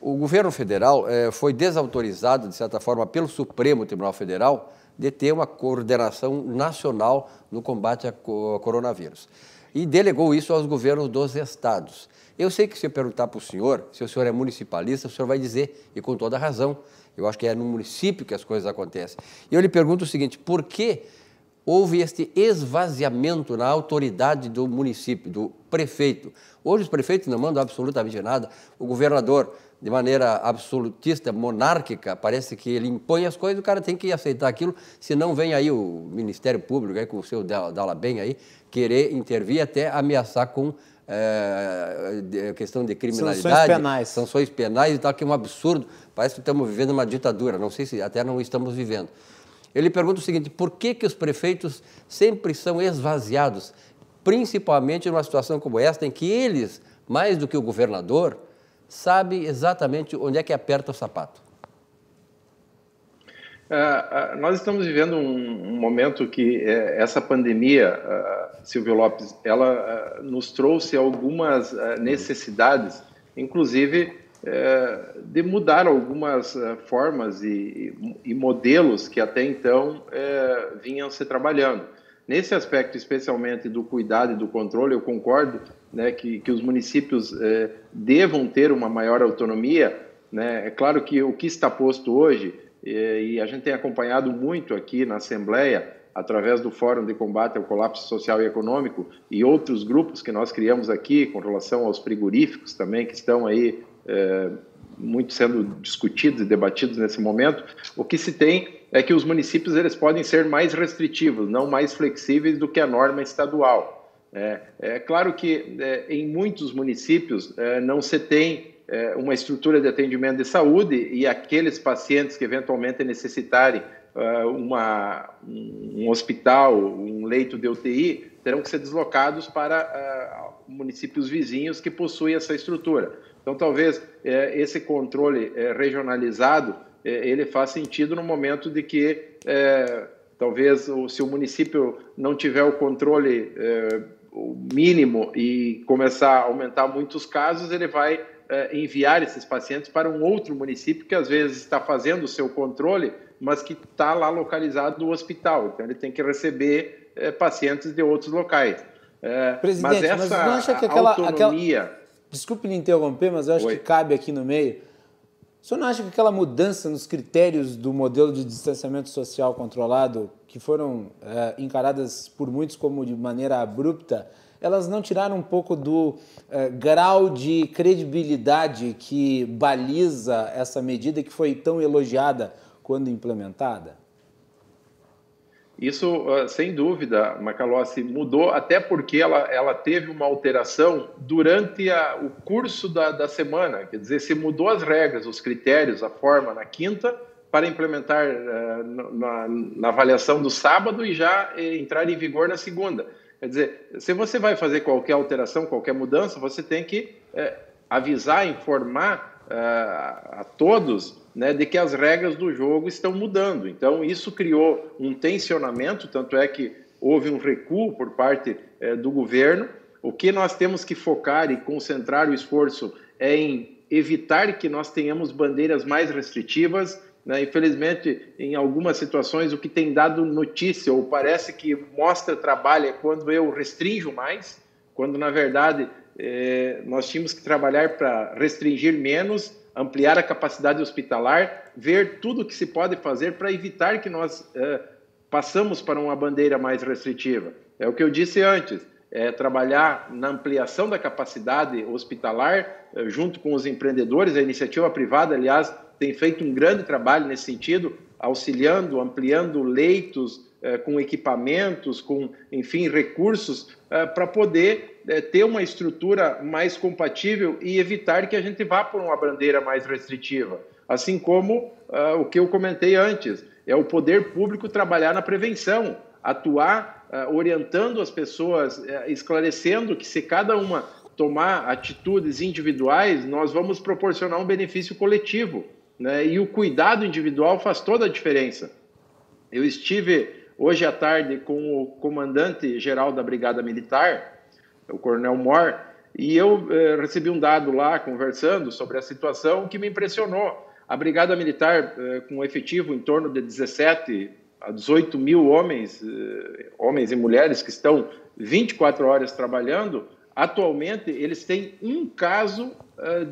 o governo federal eh, foi desautorizado, de certa forma, pelo Supremo Tribunal Federal de ter uma coordenação nacional no combate ao coronavírus. E delegou isso aos governos dos estados. Eu sei que se eu perguntar para o senhor, se o senhor é municipalista, o senhor vai dizer, e com toda razão, eu acho que é no município que as coisas acontecem. E eu lhe pergunto o seguinte: por que houve este esvaziamento na autoridade do município, do prefeito? Hoje os prefeitos não mandam absolutamente nada. O governador de maneira absolutista, monárquica, parece que ele impõe as coisas, o cara tem que aceitar aquilo, senão vem aí o Ministério Público, aí, com o seu Dala Bem aí, querer intervir até ameaçar com é, questão de criminalidade. Sanções penais. Sanções penais e tal, que é um absurdo. Parece que estamos vivendo uma ditadura, não sei se até não estamos vivendo. Ele pergunta o seguinte, por que, que os prefeitos sempre são esvaziados, principalmente numa situação como esta, em que eles, mais do que o governador, sabe exatamente onde é que aperta o sapato? Uh, uh, nós estamos vivendo um, um momento que uh, essa pandemia, Silvio Lopes, ela nos trouxe algumas necessidades, inclusive de mudar algumas formas e, e, modelos que até então vinham se trabalhando. Nesse aspecto, especialmente do cuidado e do controle, eu concordo né, que, que os municípios eh, devam ter uma maior autonomia. Né? É claro que o que está posto hoje, eh, e a gente tem acompanhado muito aqui na Assembleia, através do Fórum de Combate ao Colapso Social e Econômico e outros grupos que nós criamos aqui com relação aos frigoríficos também, que estão aí eh, muito sendo discutidos e debatidos nesse momento, o que se tem é que os municípios eles podem ser mais restritivos, não mais flexíveis do que a norma estadual. É, é claro que é, em muitos municípios é, não se tem é, uma estrutura de atendimento de saúde e aqueles pacientes que eventualmente necessitarem uh, uma, um hospital, um leito de UTI, terão que ser deslocados para uh, municípios vizinhos que possuem essa estrutura. Então, talvez é, esse controle regionalizado é, ele faz sentido no momento de que é, talvez se o município não tiver o controle é, o mínimo e começar a aumentar muitos casos, ele vai é, enviar esses pacientes para um outro município que às vezes está fazendo o seu controle, mas que está lá localizado no hospital. Então ele tem que receber é, pacientes de outros locais. É, Presidente, mas essa mas não acha que aquela, autonomia... Aquela... Desculpe lhe interromper, mas eu acho Oi. que cabe aqui no meio o senhor não acha que aquela mudança nos critérios do modelo de distanciamento social controlado, que foram é, encaradas por muitos como de maneira abrupta, elas não tiraram um pouco do é, grau de credibilidade que baliza essa medida que foi tão elogiada quando implementada? Isso, uh, sem dúvida, Macalossi, mudou, até porque ela, ela teve uma alteração durante a, o curso da, da semana. Quer dizer, se mudou as regras, os critérios, a forma na quinta, para implementar uh, na, na, avaliação do sábado e já eh, entrar em vigor na segunda. Quer dizer, se você vai fazer qualquer alteração, qualquer mudança, você tem que eh, avisar, informar uh, a todos né, de que as regras do jogo estão mudando. Então, isso criou um tensionamento, tanto é que houve um recuo por parte eh, do governo. O que nós temos que focar e concentrar o esforço é em evitar que nós tenhamos bandeiras mais restritivas. Né? Infelizmente, em algumas situações, o que tem dado notícia ou parece que mostra trabalho é quando eu restringo mais, quando na verdade eh, nós tínhamos que trabalhar para restringir menos ampliar a capacidade hospitalar, ver tudo o que se pode fazer para evitar que nós é, passamos para uma bandeira mais restritiva. É o que eu disse antes, é trabalhar na ampliação da capacidade hospitalar é, junto com os empreendedores, a iniciativa privada, aliás, tem feito um grande trabalho nesse sentido, auxiliando, ampliando leitos, com equipamentos, com, enfim, recursos é, para poder é, ter uma estrutura mais compatível e evitar que a gente vá por uma bandeira mais restritiva. Assim como o que eu comentei antes, é o poder público trabalhar na prevenção, atuar orientando as pessoas, esclarecendo que se cada uma tomar atitudes individuais, nós vamos proporcionar um benefício coletivo. Né? E o cuidado individual faz toda a diferença. Eu estive hoje à tarde com o comandante-geral da Brigada Militar, o Coronel Moore, e eu eh, recebi um dado lá, conversando sobre a situação, que me impressionou. A Brigada Militar, eh, com efetivo em torno de 17 a 18 mil homens, eh, homens e mulheres que estão 24 horas trabalhando, atualmente eles têm um caso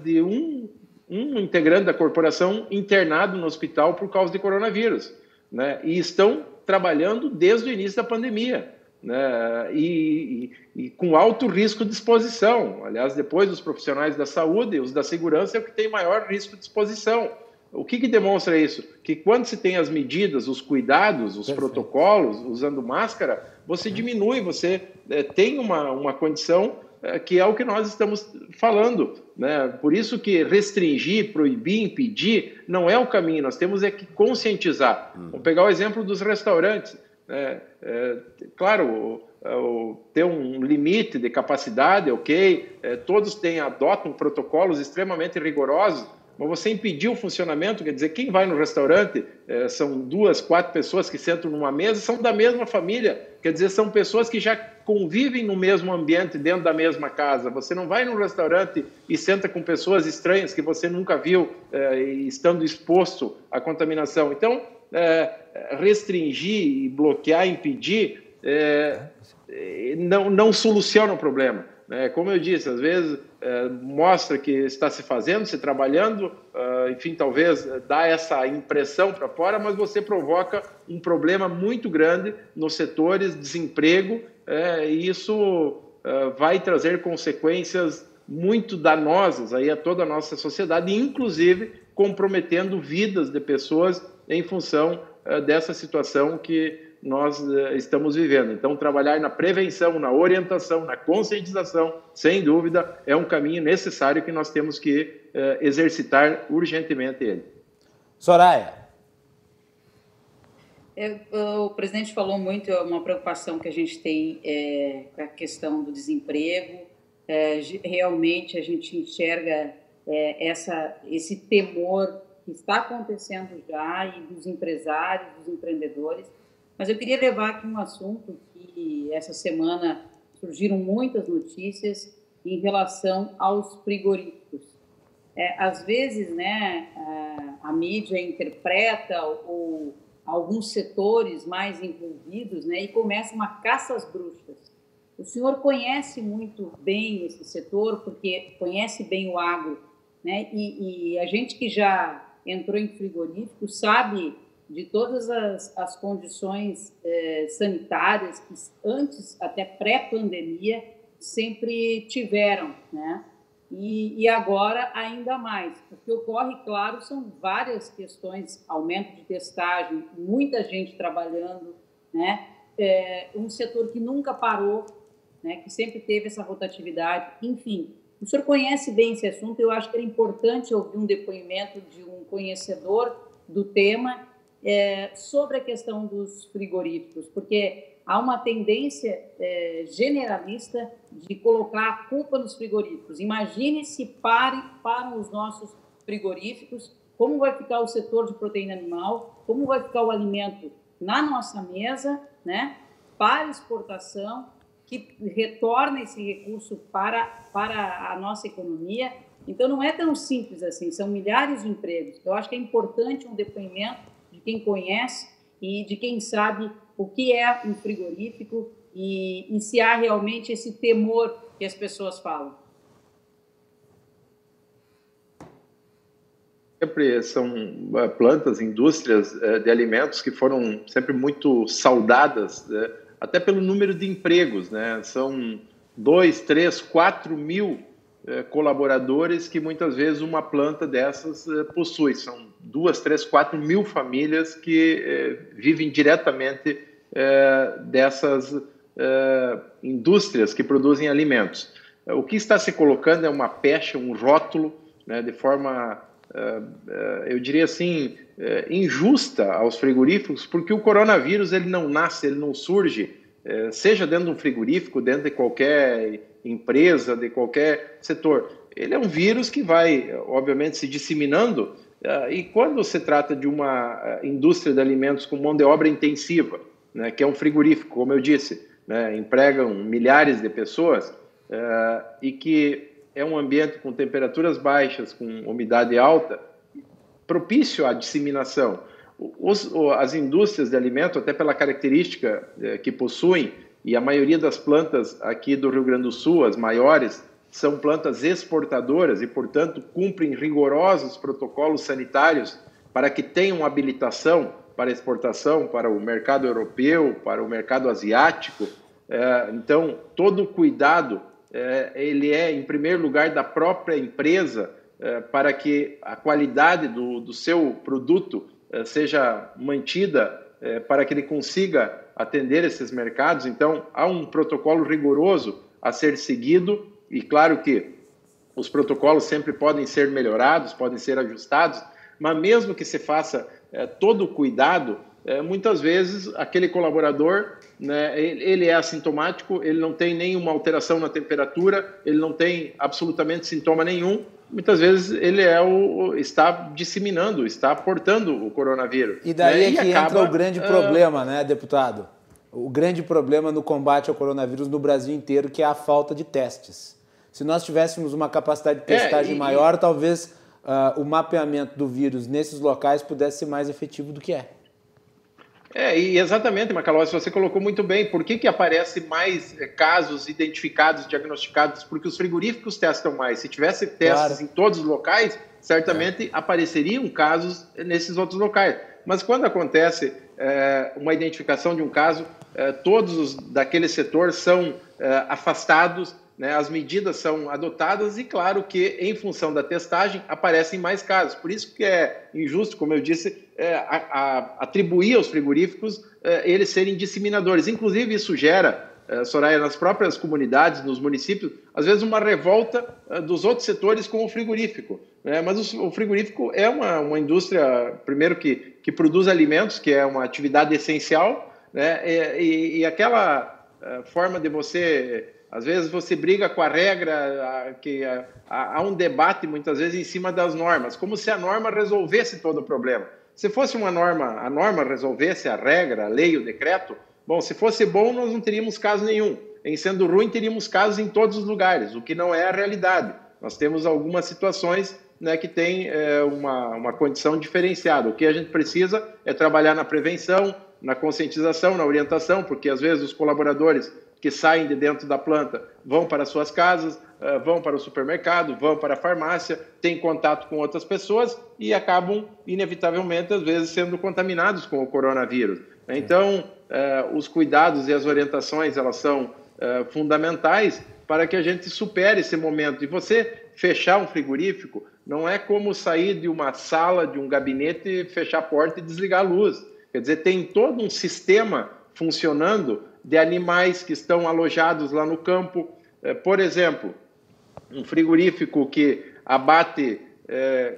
de um, um integrante da corporação internado no hospital por causa de coronavírus. Né? E estão trabalhando desde o início da pandemia. Né? E, e, e, com alto risco de exposição. Aliás, depois dos profissionais da saúde, os da segurança é o que tem maior risco de exposição. O que, que demonstra isso? Que quando se tem as medidas, os cuidados, os Perfeito. protocolos, usando máscara, você diminui, você é, tem uma, uma condição que é o que nós estamos falando. Né? Por isso que restringir, proibir, impedir não é o caminho. Nós temos é que conscientizar. Hum. Vamos pegar o exemplo dos restaurantes. É, é, claro, o, o, ter um limite de capacidade, ok, é, todos têm, adotam protocolos extremamente rigorosos, mas você impedir o funcionamento, quer dizer, quem vai no restaurante é, são duas, quatro pessoas que sentam numa mesa, são da mesma família, quer dizer, são pessoas que já convivem no mesmo ambiente, dentro da mesma casa. Você não vai num restaurante e senta com pessoas estranhas que você nunca viu é, estando exposto à contaminação. Então, é, restringir, bloquear, impedir, é, não, não soluciona o problema. Né? Como eu disse, às vezes é, mostra que está se fazendo, se trabalhando, uh, enfim, talvez dá essa impressão para fora, mas você provoca um problema muito grande nos setores, desemprego, é, e isso uh, vai trazer consequências muito danosas aí a toda a nossa sociedade, inclusive comprometendo vidas de pessoas em função uh, dessa situação que nós uh, estamos vivendo. Então, trabalhar na prevenção, na orientação, na conscientização, sem dúvida, é um caminho necessário que nós temos que uh, exercitar urgentemente ele. Soraya. É, o presidente falou muito, é uma preocupação que a gente tem é, com a questão do desemprego. É, realmente a gente enxerga é, essa, esse temor que está acontecendo já e dos empresários, dos empreendedores. Mas eu queria levar aqui um assunto que essa semana surgiram muitas notícias em relação aos frigoríficos. É, às vezes, né, a, a mídia interpreta alguns setores mais envolvidos, né, e começa uma caça às bruxas. O senhor conhece muito bem esse setor, porque conhece bem o agro, né, e, e a gente que já entrou em frigorífico sabe de todas as, as condições eh, sanitárias que antes, até pré-pandemia, sempre tiveram, né? E, e, agora ainda mais. O que ocorre, claro, são várias questões, aumento de testagem, muita gente trabalhando, né? É, um setor que nunca parou, né? Que sempre teve essa rotatividade, enfim. O senhor conhece bem esse assunto, eu acho que era importante ouvir um depoimento de um conhecedor do tema é, sobre a questão dos frigoríficos, porque há uma tendência é, generalista de colocar a culpa nos frigoríficos. Imagine se parem, param os nossos frigoríficos, como vai ficar o setor de proteína animal, como vai ficar o alimento na nossa mesa, né, para exportação, que retorna esse recurso para, para a nossa economia. Então, não é tão simples assim, são milhares de empregos. Eu acho que é importante um depoimento de quem conhece e de quem sabe o que é um frigorífico e, e se há realmente esse temor que as pessoas falam. sempre são eh, plantas, indústrias eh, de alimentos que foram sempre muito saudadas né? até pelo número de empregos, né? São dois, três, quatro mil colaboradores que muitas vezes uma planta dessas eh, possui. São duas, três, quatro mil famílias que eh, vivem diretamente eh, dessas eh, indústrias que produzem alimentos. O que está se colocando é uma pecha, um rótulo, né, de forma, eh, eu diria assim, injusta aos frigoríficos, porque o coronavírus ele não nasce, ele não surge, seja dentro de um frigorífico, dentro de qualquer empresa, de qualquer setor. Ele é um vírus que vai, obviamente, se disseminando. É, e quando se trata de uma é, indústria de alimentos com mão de obra intensiva, né, que é um frigorífico, como eu disse, né, empregam milhares de pessoas é, e que é um ambiente com temperaturas baixas, com umidade alta, propício à disseminação. Os, as indústrias de alimento, até pela característica que possuem, e a maioria das plantas aqui do Rio Grande do Sul, as maiores, são plantas exportadoras e, portanto, cumprem rigorosos protocolos sanitários para que tenham habilitação para exportação para o mercado europeu, para o mercado asiático. É, então, todo o cuidado, é, ele é, em primeiro lugar, da própria empresa, é, para que a qualidade do, do seu produto seja mantida, para que ele consiga atender esses mercados. Então, há um protocolo rigoroso a ser seguido, e claro que os protocolos sempre podem ser melhorados, podem ser ajustados, mas mesmo que se faça todo o cuidado, muitas vezes aquele colaborador né, ele é assintomático, ele não tem nenhuma alteração na temperatura, ele não tem absolutamente sintoma nenhum, muitas vezes ele é o, está disseminando, está portando o coronavírus. E daí né? é que acaba, entra o grande uh... problema, né, deputado? O grande problema no combate ao coronavírus no Brasil inteiro, que é a falta de testes. Se nós tivéssemos uma capacidade de é, testagem é, e, maior, talvez uh, o mapeamento do vírus nesses locais pudesse ser mais efetivo do que é. É, e exatamente, Macalossi, você colocou muito bem. Por que, que aparece mais eh, casos identificados, diagnosticados? Porque os frigoríficos testam mais. Se tivesse testes claro. em todos os locais, certamente é. apareceriam casos nesses outros locais. Mas quando acontece é, uma identificação de um caso, é, todos os daquele setor são afastados né, as medidas são adotadas e, claro, que em função da testagem aparecem mais casos. Por isso que é injusto, como eu disse, é, a, a, atribuir aos frigoríficos é, eles serem disseminadores. Inclusive, isso gera, é, Soraya, nas próprias comunidades, nos municípios, às vezes uma revolta é, dos outros setores com o frigorífico. Né? Mas o, o, frigorífico é uma, uma indústria, primeiro, que, que produz alimentos, que é uma atividade essencial, né? e, e aquela é, forma de você às vezes você briga com a regra, que há um debate muitas vezes em cima das normas, como se a norma resolvesse todo o problema. Se fosse uma norma, a norma resolvesse a regra, a lei, o decreto, bom, se fosse bom, nós não teríamos caso nenhum. Em sendo ruim, teríamos casos em todos os lugares, o que não é a realidade. Nós temos algumas situações né, que têm é, uma, uma condição diferenciada. O que a gente precisa é trabalhar na prevenção, na conscientização, na orientação, porque às vezes os colaboradores que saem de dentro da planta vão para suas casas, eh, vão para o supermercado, vão para a farmácia, têm contato com outras pessoas e acabam, inevitavelmente, às vezes, sendo contaminados com o coronavírus. Então, eh, os cuidados e as orientações, elas são eh, fundamentais para que a gente supere esse momento. E você fechar um frigorífico não é como sair de uma sala, de um gabinete, fechar a porta e desligar a luz. Quer dizer, tem todo um sistema funcionando de animais que estão alojados lá no campo. É, por exemplo, um frigorífico que abate é,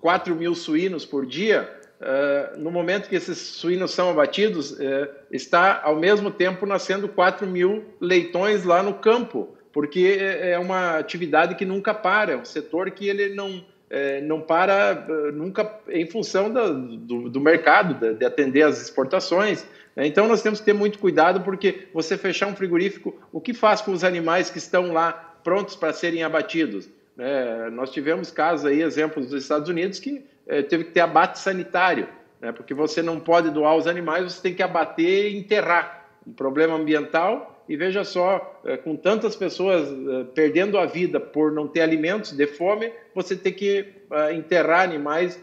4 mil suínos por dia, é, no momento que esses suínos são abatidos, é, está ao mesmo tempo nascendo 4 mil leitões lá no campo, porque é, é uma atividade que nunca para, é um setor que ele não, é, não para é, nunca em função da, do, do, mercado, de, de atender as exportações. Né? Então nós temos que ter muito cuidado, porque você fechar um frigorífico, o que faz com os animais que estão lá prontos para serem abatidos? É, nós tivemos casos aí, exemplos dos Estados Unidos, que é, teve que ter abate sanitário, né, porque você não pode doar os animais, você tem que abater e enterrar. Um problema ambiental, e veja só, é, com tantas pessoas é, perdendo a vida por não ter alimentos, de fome, você tem que enterrar animais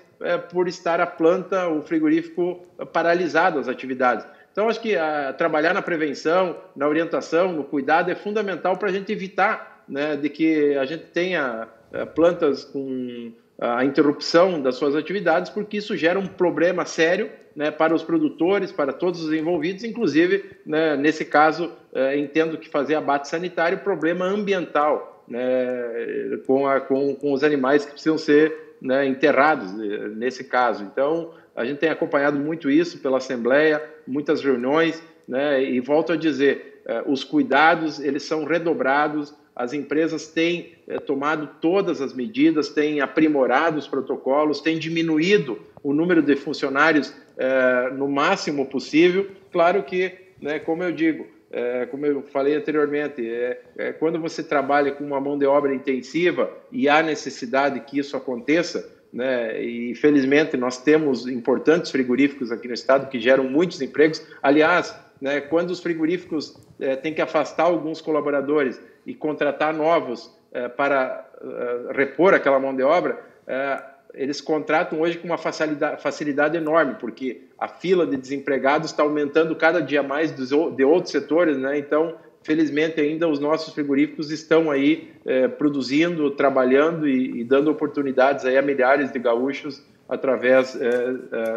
por estar a planta, o frigorífico paralisado, as atividades. Então, acho que trabalhar na prevenção, na orientação, no cuidado é fundamental para a gente evitar né, de que a gente tenha é, plantas com a interrupção das suas atividades, porque isso gera um problema sério né, para os produtores, para todos os envolvidos, inclusive, né, nesse caso, é, entendo que fazer abate sanitário, problema ambiental né, com, a, com, com, os animais que precisam ser né, enterrados, eh, nesse caso. Então, a gente tem acompanhado muito isso pela Assembleia, muitas reuniões, né, e volto a dizer, os cuidados, eles são redobrados, as empresas têm é, tomado todas as medidas, têm aprimorado os protocolos, têm diminuído o número de funcionários é, no máximo possível. Claro que, né, como eu digo, é, como eu falei anteriormente, é, é, quando você trabalha com uma mão de obra intensiva e há necessidade que isso aconteça, né, e felizmente nós temos importantes frigoríficos aqui no estado que geram muitos empregos. Aliás, né, quando os frigoríficos é, têm que afastar alguns colaboradores e contratar novos é, para é, repor aquela mão de obra, é, eles contratam hoje com uma facilidade, facilidade, enorme, porque a fila de desempregados está aumentando cada dia mais dos, de outros setores, né? Então, felizmente ainda os nossos frigoríficos estão aí produzindo, trabalhando e, e, dando oportunidades aí a milhares de gaúchos através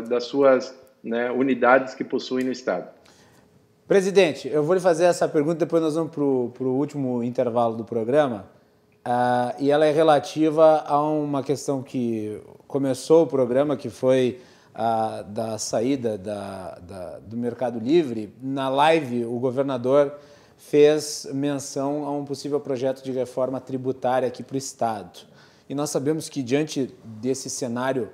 das suas né, unidades que possuem no estado. Presidente, eu vou lhe fazer essa pergunta, depois nós vamos para o último intervalo do programa. Uh, e ela é relativa a uma questão que começou o programa, que foi uh, da saída da, da, do Mercado Livre. Na live, o governador fez menção a um possível projeto de reforma tributária aqui para o Estado. E nós sabemos que, diante desse cenário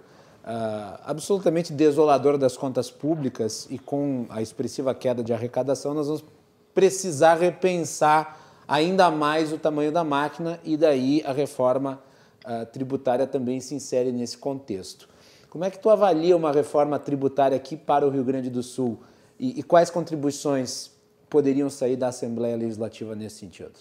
uh, absolutamente desolador das contas públicas e com a expressiva queda de arrecadação, nós vamos precisar repensar ainda mais o tamanho da máquina e daí a reforma uh, tributária também se insere nesse contexto. Como é que tu avalia uma reforma tributária aqui para o Rio Grande do Sul e, e quais contribuições poderiam sair da Assembleia Legislativa nesse sentido?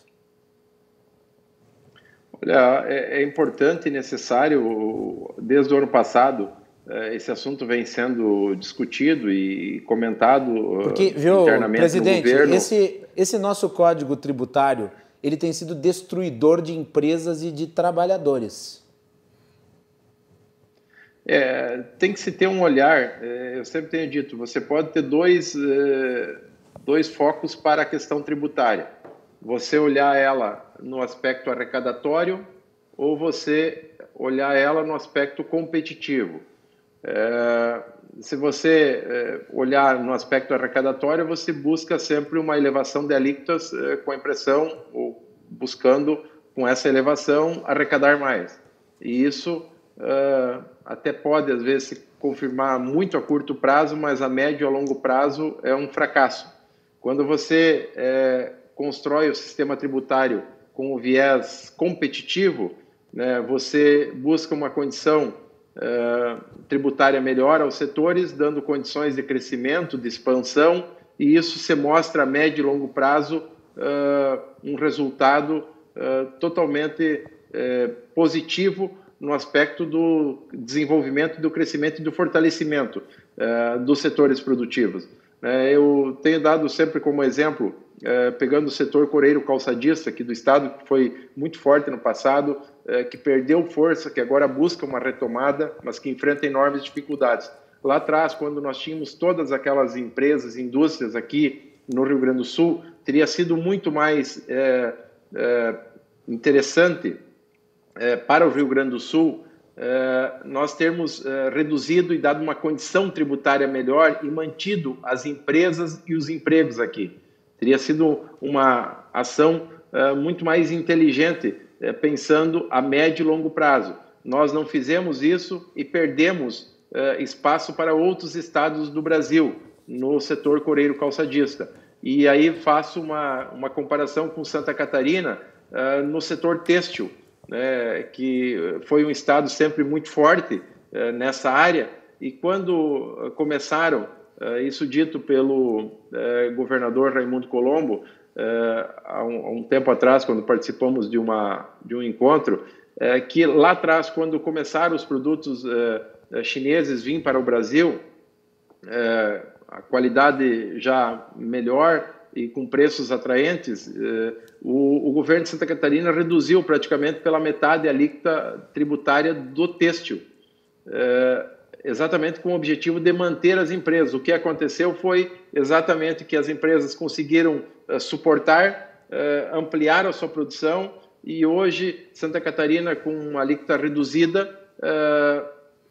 Olha, é, é importante e necessário, desde o ano passado, é, esse assunto vem sendo discutido e comentado Porque, viu, internamente presidente, no governo. Esse, esse nosso código tributário, ele tem sido destruidor de empresas e de trabalhadores. É, tem que se ter um olhar, é, eu sempre tenho dito, você pode ter dois, é, dois focos para a questão tributária. Você olhar ela no aspecto arrecadatório ou você olhar ela no aspecto competitivo. É, se você é, olhar no aspecto arrecadatório, você busca sempre uma elevação de alíquotas é, com a impressão, ou buscando com essa elevação arrecadar mais. E isso é, até pode, às vezes, se confirmar muito a curto prazo, mas a médio e a longo prazo é um fracasso. Quando você é, constrói o sistema tributário com o viés competitivo, né, você busca uma condição uh, tributária melhor aos setores, dando condições de crescimento, de expansão, e isso se mostra a médio e longo prazo uh, um resultado uh, totalmente positivo no aspecto do desenvolvimento, do crescimento e do fortalecimento dos setores produtivos. Eu tenho dado sempre como exemplo é, pegando o setor coreiro calçadista aqui do estado, que foi muito forte no passado, é, que perdeu força, que agora busca uma retomada, mas que enfrenta enormes dificuldades. lá atrás, quando nós tínhamos todas aquelas empresas, indústrias aqui no Rio Grande do Sul, teria sido muito mais é, é, interessante é, para o Rio Grande do Sul é, nós termos é, reduzido e dado uma condição tributária melhor e mantido as empresas e os empregos aqui. Teria sido uma ação é, muito mais inteligente, pensando a médio e longo prazo. Nós não fizemos isso e perdemos espaço para outros estados do Brasil no setor coreiro calçadista. E aí faço uma, uma comparação com Santa Catarina no setor têxtil né, que foi um estado sempre muito forte uh, nessa área, e quando começaram, uh, isso dito pelo governador Raimundo Colombo, há um, há, um, tempo atrás, quando participamos de, uma, de um encontro, que lá atrás, quando começaram os produtos chineses vir para o Brasil, a qualidade já melhor, e com preços atraentes, eh, o, governo de Santa Catarina reduziu praticamente pela metade a alíquota tributária do têxtil, eh, exatamente com o objetivo de manter as empresas. O que aconteceu foi exatamente que as empresas conseguiram eh, suportar, ampliar a sua produção e hoje Santa Catarina, com uma alíquota reduzida,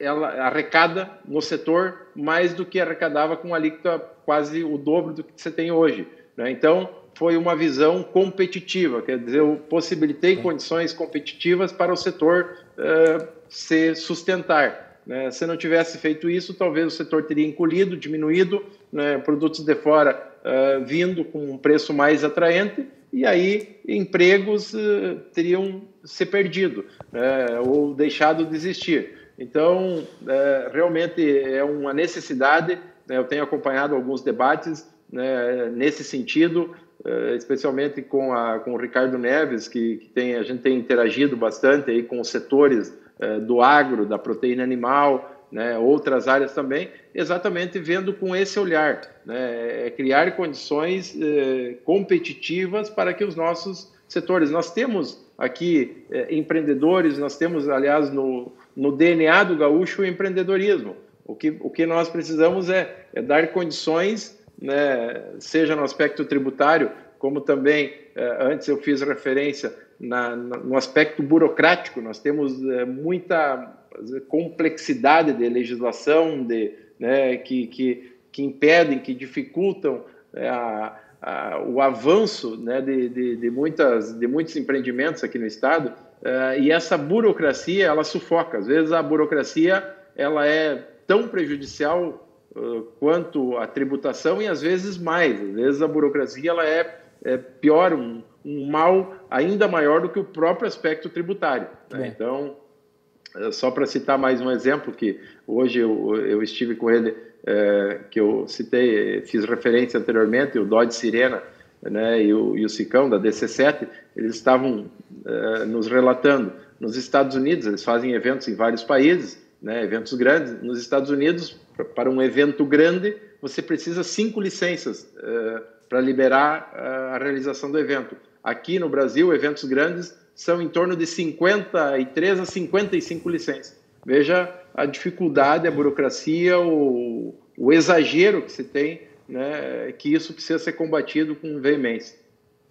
ela arrecada no setor mais do que arrecadava com uma alíquota quase o dobro do que você tem hoje. Né? Então, foi uma visão competitiva, quer dizer, eu possibilitei condições competitivas para o setor uh, se sustentar. Né? Se não tivesse feito isso, talvez o setor teria encolhido, diminuído, né? produtos de fora uh, vindo com um preço mais atraente, e aí empregos uh, teriam se perdido né? ou deixado de existir. Então, realmente é uma necessidade, né? eu tenho acompanhado alguns debates, né, nesse sentido, eh, especialmente com, a, com o Ricardo Neves, que, que tem, a gente tem interagido bastante aí com os setores eh, do agro, da proteína animal, né, outras áreas também, exatamente vendo com esse olhar, né, é criar condições eh, competitivas para que os nossos setores, nós temos aqui empreendedores, nós temos, aliás, no, no DNA do gaúcho o empreendedorismo. O que, o que nós precisamos é, é dar condições né, seja no aspecto tributário, como também eh, antes eu fiz referência na, no aspecto burocrático. Nós temos eh, muita complexidade de legislação de, né, que, que, que impedem, que dificultam eh, a, a, o avanço né, de, de, de, muitas, de muitos empreendimentos aqui no Estado. e essa burocracia, ela sufoca. Às vezes a burocracia ela é tão prejudicial quanto a tributação e às vezes mais. Às vezes a burocracia ela é, é pior, um, um, mal ainda maior do que o próprio aspecto tributário. Né? Então, é, só para citar mais um exemplo, que hoje eu, eu estive com ele, é, que eu citei, fiz referência anteriormente, o Dodge Sirena né, e, o, e o Cicão da DC7, eles estavam é, nos relatando. Nos Estados Unidos, eles fazem eventos em vários países, né, eventos grandes. Nos Estados Unidos, para um evento grande, você precisa cinco licenças uh, para liberar uh, a realização do evento. Aqui no Brasil, eventos grandes são em torno de 53 a 55 licenças. Veja a dificuldade, a burocracia, o, o exagero que se tem, né, que isso precisa ser combatido com veemência.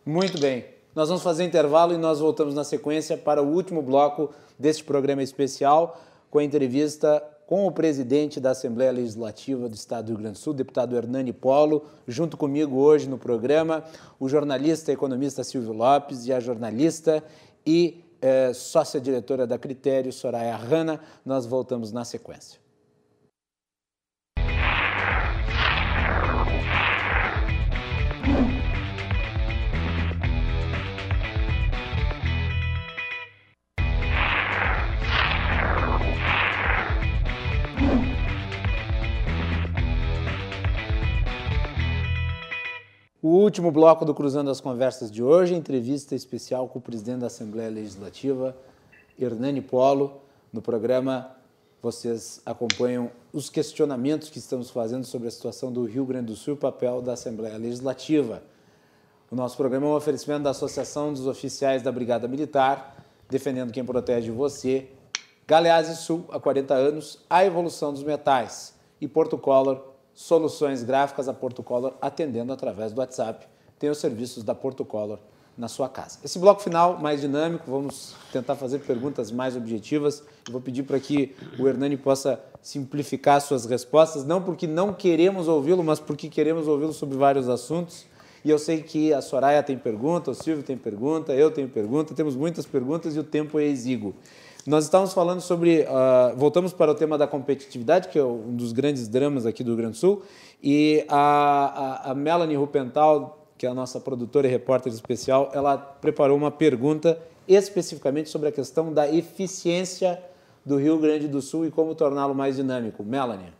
Muito bem. Nós vamos fazer intervalo e nós voltamos na sequência para o último bloco deste programa especial com a entrevista com o presidente da Assembleia Legislativa do Estado do Rio Grande do Sul, deputado Hernani Polo, junto comigo hoje no programa, o jornalista e economista Silvio Lopes e a jornalista e eh, sócia-diretora da Critério, Soraya Rana. Nós voltamos na sequência. O último bloco do Cruzando as Conversas de hoje, entrevista especial com o presidente da Assembleia Legislativa, Hernani Polo. No programa, vocês acompanham os questionamentos que estamos fazendo sobre a situação do Rio Grande do Sul e o papel da Assembleia Legislativa. O nosso programa é um oferecimento da Associação dos Oficiais da Brigada Militar, defendendo quem protege você. Galeazzi Sul, há 40 anos, a evolução dos metais e Porto Color, soluções gráficas a Porto Color atendendo através do WhatsApp. Tem os serviços da Porto Color na sua casa. Esse bloco final, mais dinâmico, vamos tentar fazer perguntas mais objetivas. Eu vou pedir para que o Hernani possa simplificar suas respostas, não porque não queremos ouvi-lo, mas porque queremos ouvi-lo sobre vários assuntos. E eu sei que a Soraya tem pergunta, o Silvio tem pergunta, eu tenho pergunta, temos muitas perguntas e o tempo é exíguo. Nós estávamos falando sobre. Uh, voltamos para o tema da competitividade, que é um dos grandes dramas aqui do Rio Grande do Sul, e a, a, a Melanie Rupental que é a nossa produtora e repórter especial, ela preparou uma pergunta especificamente sobre a questão da eficiência do Rio Grande do Sul e como torná-lo mais dinâmico. Melanie.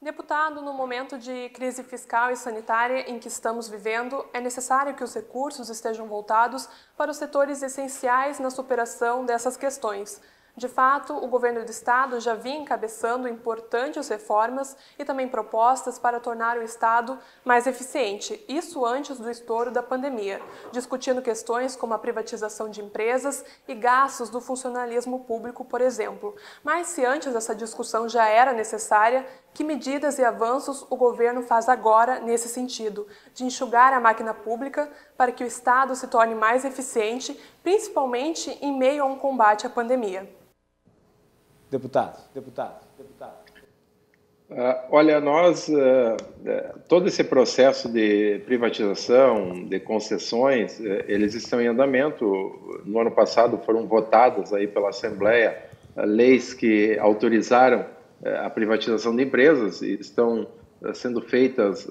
Deputado, no momento de crise fiscal e sanitária em que estamos vivendo, é necessário que os recursos estejam voltados para os setores essenciais na superação dessas questões. De fato, o governo do estado já vinha encabeçando importantes reformas e também propostas para tornar o estado mais eficiente, isso antes do estouro da pandemia, discutindo questões como a privatização de empresas e gastos do funcionalismo público, por exemplo. Mas se antes essa discussão já era necessária, que medidas e avanços o governo faz agora nesse sentido, de enxugar a máquina pública para que o Estado se torne mais eficiente, principalmente em meio a um combate à pandemia? Deputado, deputado, deputado. Uh, olha, nós, uh, todo esse processo de privatização, de concessões, uh, eles estão em andamento. No ano passado foram votadas aí pela Assembleia leis que autorizaram a privatização de empresas e estão sendo feitas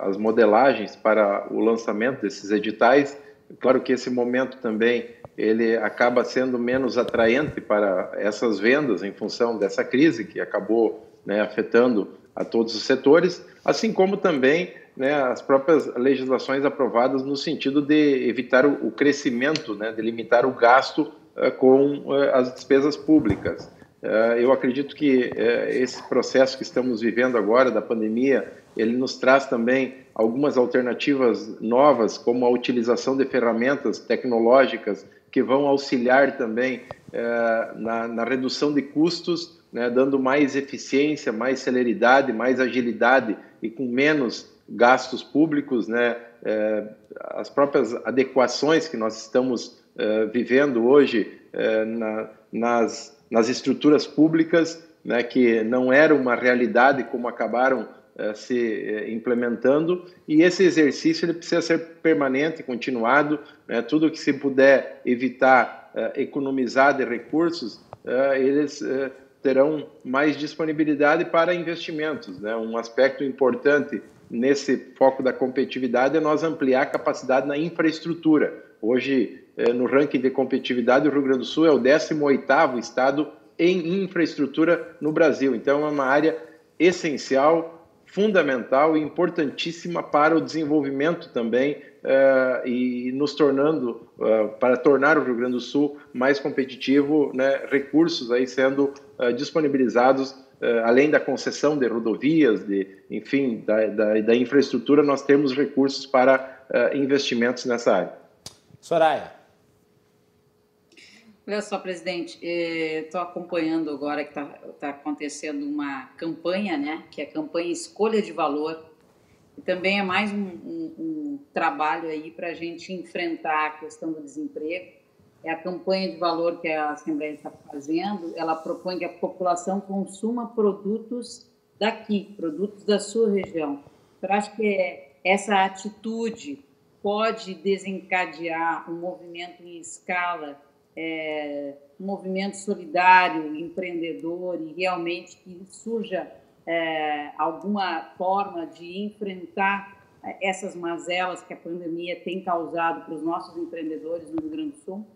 as modelagens para o lançamento desses editais. Claro que esse momento também ele acaba sendo menos atraente para essas vendas em função dessa crise que acabou né, afetando a todos os setores, assim como também né, as próprias legislações aprovadas no sentido de evitar o, crescimento, né, de limitar o gasto uh, com uh, as despesas públicas. Uh, eu acredito que esse processo que estamos vivendo agora da pandemia, ele nos traz também algumas alternativas novas, como a utilização de ferramentas tecnológicas que vão auxiliar também é, na, na, redução de custos, né, dando mais eficiência, mais celeridade, mais agilidade e com menos gastos públicos, né, é, as próprias adequações que nós estamos é, vivendo hoje na, nas, nas estruturas públicas, né, que não era uma realidade como acabaram se uh, implementando e esse exercício ele precisa ser permanente, continuado. Né? Tudo que se puder evitar uh, economizar de recursos, eles terão mais disponibilidade para investimentos. Né? Um aspecto importante nesse foco da competitividade é nós ampliar a capacidade na infraestrutura. Hoje, no ranking de competitividade, o Rio Grande do Sul é o 18º estado em infraestrutura no Brasil. Então, é uma área essencial fundamental e importantíssima para o desenvolvimento também uh, e nos tornando, uh, para tornar o Rio Grande do Sul mais competitivo, né, recursos aí sendo uh, disponibilizados, além da concessão de rodovias, de, enfim, da, da, da infraestrutura, nós temos recursos para investimentos nessa área. Soraya. Olha só, presidente, estou eh, acompanhando agora que está tá acontecendo uma campanha, né? Que é a campanha Escolha de Valor. E também é mais um, um, um trabalho aí para a gente enfrentar a questão do desemprego. É a campanha de valor que a Assembleia está fazendo. Ela propõe que a população consuma produtos daqui, produtos da sua região. Eu acho que é, essa atitude pode desencadear um movimento em escala é, movimento solidário, empreendedor e realmente que surja é, alguma forma de enfrentar essas mazelas que a pandemia tem causado para os nossos empreendedores no Rio Grande do Sul?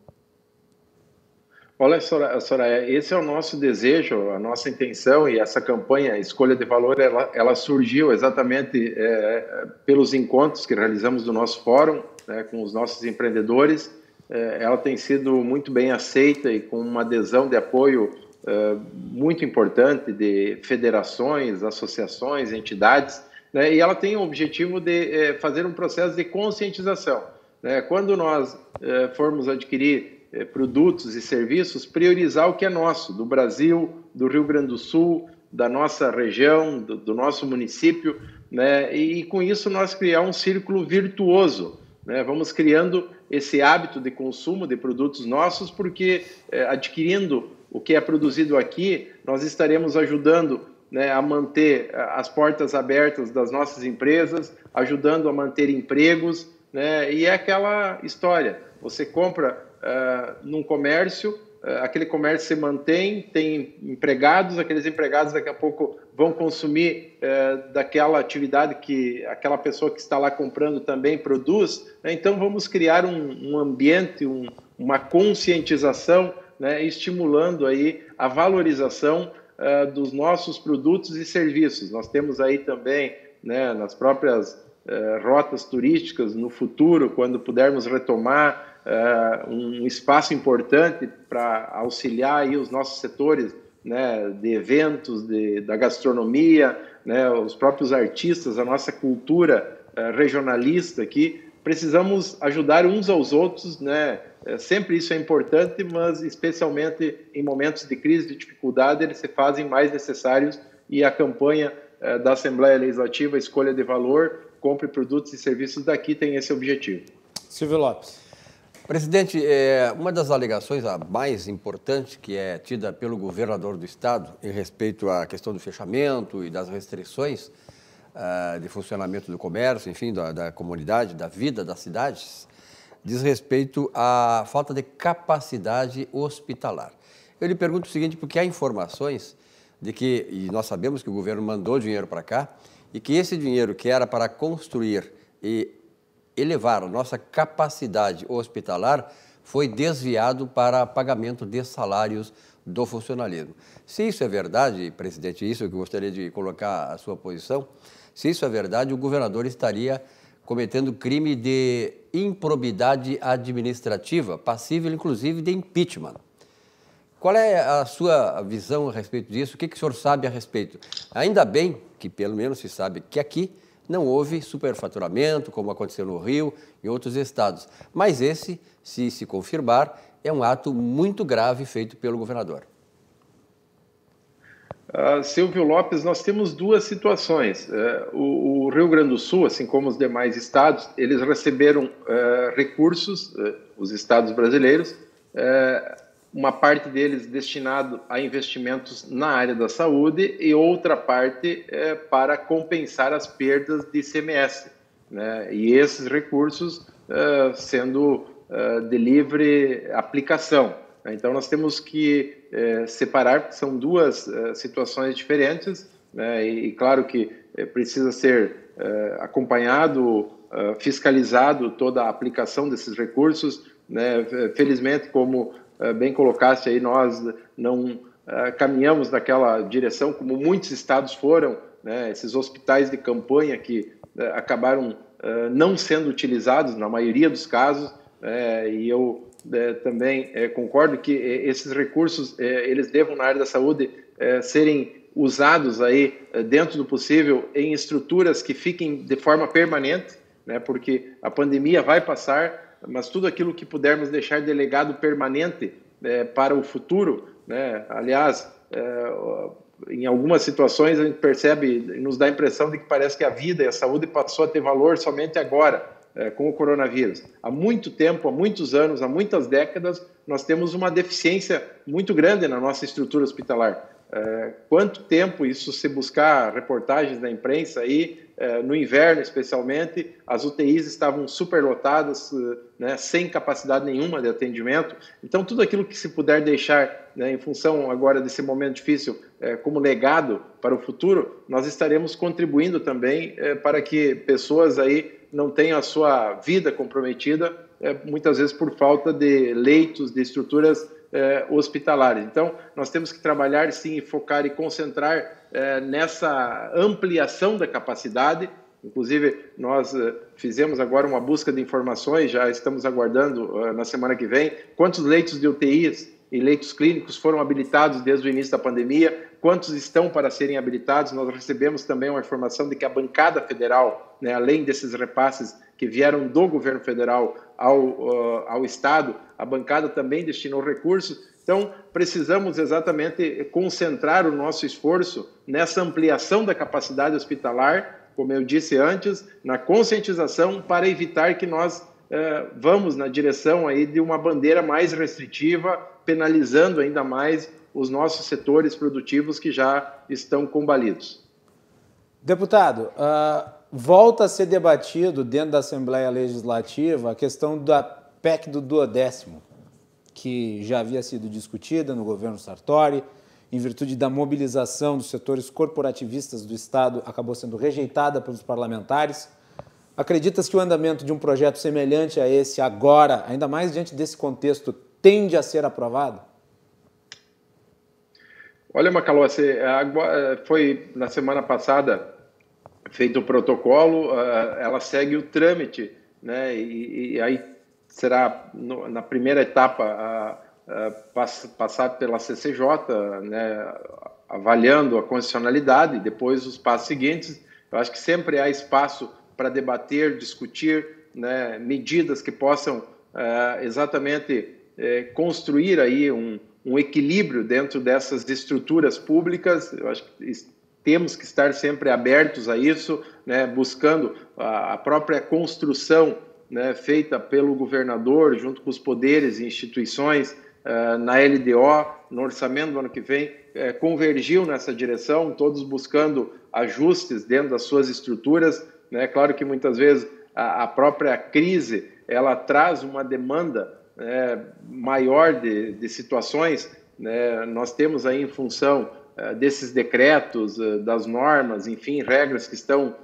Olha, Soraya, esse é o nosso desejo, a nossa intenção e essa campanha Escolha de Valor, ela, ela surgiu exatamente é, pelos encontros que realizamos do nosso fórum né, com os nossos empreendedores é, ela tem sido muito bem aceita e com uma adesão de apoio é, muito importante de federações, associações, entidades, né? e ela tem o objetivo de é, fazer um processo de conscientização. Né? Quando nós formos adquirir produtos e serviços, priorizar o que é nosso, do Brasil, do Rio Grande do Sul, da nossa região, do, do nosso município, né? E, e, com isso nós criar um círculo virtuoso, né? Vamos criando esse hábito de consumo de produtos nossos, porque é, adquirindo o que é produzido aqui, nós estaremos ajudando né, a manter as portas abertas das nossas empresas, ajudando a manter empregos, né? E é aquela história: você compra uh, num comércio, aquele comércio se mantém, tem empregados, aqueles empregados daqui a pouco vão consumir uh, daquela atividade que aquela pessoa que está lá comprando também produz. Né? Então, vamos criar um, um ambiente, um, uma conscientização, né? estimulando aí a valorização dos nossos produtos e serviços. Nós temos aí também, né, nas próprias eh, rotas turísticas no futuro, quando pudermos retomar uh, um espaço importante para auxiliar aí os nossos setores né, de eventos, de, da gastronomia, né, os próprios artistas, a nossa cultura uh, regionalista aqui, precisamos ajudar uns aos outros, né? Sempre isso é importante, mas especialmente em momentos de crise, de dificuldade, eles se fazem mais necessários e a campanha da Assembleia Legislativa Escolha de Valor compre produtos e serviços daqui tem esse objetivo. Silvio Lopes. Presidente, é, uma das alegações a mais importante que é tida pelo governador do estado em respeito à questão do fechamento e das restrições uh, de funcionamento do comércio, enfim, da, da comunidade, da vida das cidades, diz respeito à falta de capacidade hospitalar. Eu lhe pergunto o seguinte, porque há informações de que, e nós sabemos que o governo mandou dinheiro para cá, e que esse dinheiro que era para construir e elevar a nossa capacidade hospitalar foi desviado para pagamento de salários do funcionalismo. Se isso é verdade, presidente, isso eu gostaria de colocar a sua posição, se isso é verdade, o governador estaria cometendo crime de improbidade administrativa, passível inclusive de impeachment. Qual é a sua visão a respeito disso? O que, que o senhor sabe a respeito? Ainda bem que, pelo menos, se sabe que aqui não houve superfaturamento, como aconteceu no Rio e outros estados. Mas esse, se se confirmar, é um ato muito grave feito pelo governador. Uh, Silvio Lopes, nós temos duas situações. Uh, o, o, Rio Grande do Sul, assim como os demais estados, eles receberam uh, recursos, os estados brasileiros, uma parte deles destinado a investimentos na área da saúde e outra parte é, para compensar as perdas de ICMS. Né? E esses recursos é, sendo é, de livre aplicação. Então, nós temos que é, separar, porque são duas situações diferentes, né? e, e, claro que precisa ser acompanhado, fiscalizado toda a aplicação desses recursos. Né? Felizmente, como bem colocasse aí, nós não eh, caminhamos naquela direção, como muitos estados foram, né, esses hospitais de campanha que eh, acabaram não sendo utilizados na maioria dos casos, e eu também concordo que esses recursos eles devam na área da saúde serem usados aí dentro do possível em estruturas que fiquem de forma permanente, né, porque a pandemia vai passar, mas tudo aquilo que pudermos deixar delegado permanente é, para o futuro, né? aliás, é, em algumas situações a gente percebe nos dá a impressão de que parece que a vida e a saúde passou a ter valor somente agora, é, com o coronavírus. Há muito tempo, há muitos anos, há muitas décadas, nós temos uma deficiência muito grande na nossa estrutura hospitalar. É, quanto tempo isso se buscar reportagens da imprensa aí, é, no inverno especialmente, as UTIs estavam superlotadas, é, né, sem capacidade nenhuma de atendimento. Então, tudo aquilo que se puder deixar, né, em função agora desse momento difícil, é, como legado para o futuro, nós estaremos contribuindo também é, para que pessoas aí não tenham a sua vida comprometida, muitas vezes por falta de leitos, de estruturas eh, hospitalares. Então, nós temos que trabalhar, sim, focar e concentrar eh, nessa ampliação da capacidade. Inclusive, nós eh, fizemos agora uma busca de informações, já estamos aguardando na semana que vem, quantos leitos de UTIs e leitos clínicos foram habilitados desde o início da pandemia, quantos estão para serem habilitados. Nós recebemos também uma informação de que a bancada federal, né, além desses repasses que vieram do governo federal ao, uh, ao Estado, a bancada também destinou recursos Então, precisamos exatamente concentrar o nosso esforço nessa ampliação da capacidade hospitalar, como eu disse antes, na conscientização para evitar que nós eh, vamos na direção aí de uma bandeira mais restritiva, penalizando ainda mais os nossos setores produtivos que já estão combalidos. Deputado, uh, volta a ser debatido dentro da Assembleia Legislativa a questão da PEC do duodécimo que já havia sido discutida no governo Sartori, em virtude da mobilização dos setores corporativistas do Estado, acabou sendo rejeitada pelos parlamentares. Acreditas que o andamento de um projeto semelhante a esse agora, ainda mais diante desse contexto, tende a ser aprovado? Olha, Macalossi, foi na semana passada feito o protocolo, ela segue o trâmite, né? E, e aí será no, na primeira etapa a, a, pass, passar pela CCJ, né, avaliando a constitucionalidade, depois os passos seguintes. Eu acho que sempre há espaço para debater, discutir né, medidas que possam uh, exatamente uh, construir aí um, um equilíbrio dentro dessas estruturas públicas. Eu acho que temos que estar sempre abertos a isso, né, buscando a, própria construção né, feita pelo governador, junto com os poderes e instituições, uh, na LDO, no orçamento do ano que vem, uh, convergiu nessa direção, todos buscando ajustes dentro das suas estruturas. Né? Claro que muitas vezes a, a própria crise ela traz uma demanda né, maior de, de situações. Né? Nós temos aí, em função desses decretos, das normas, enfim, regras que estão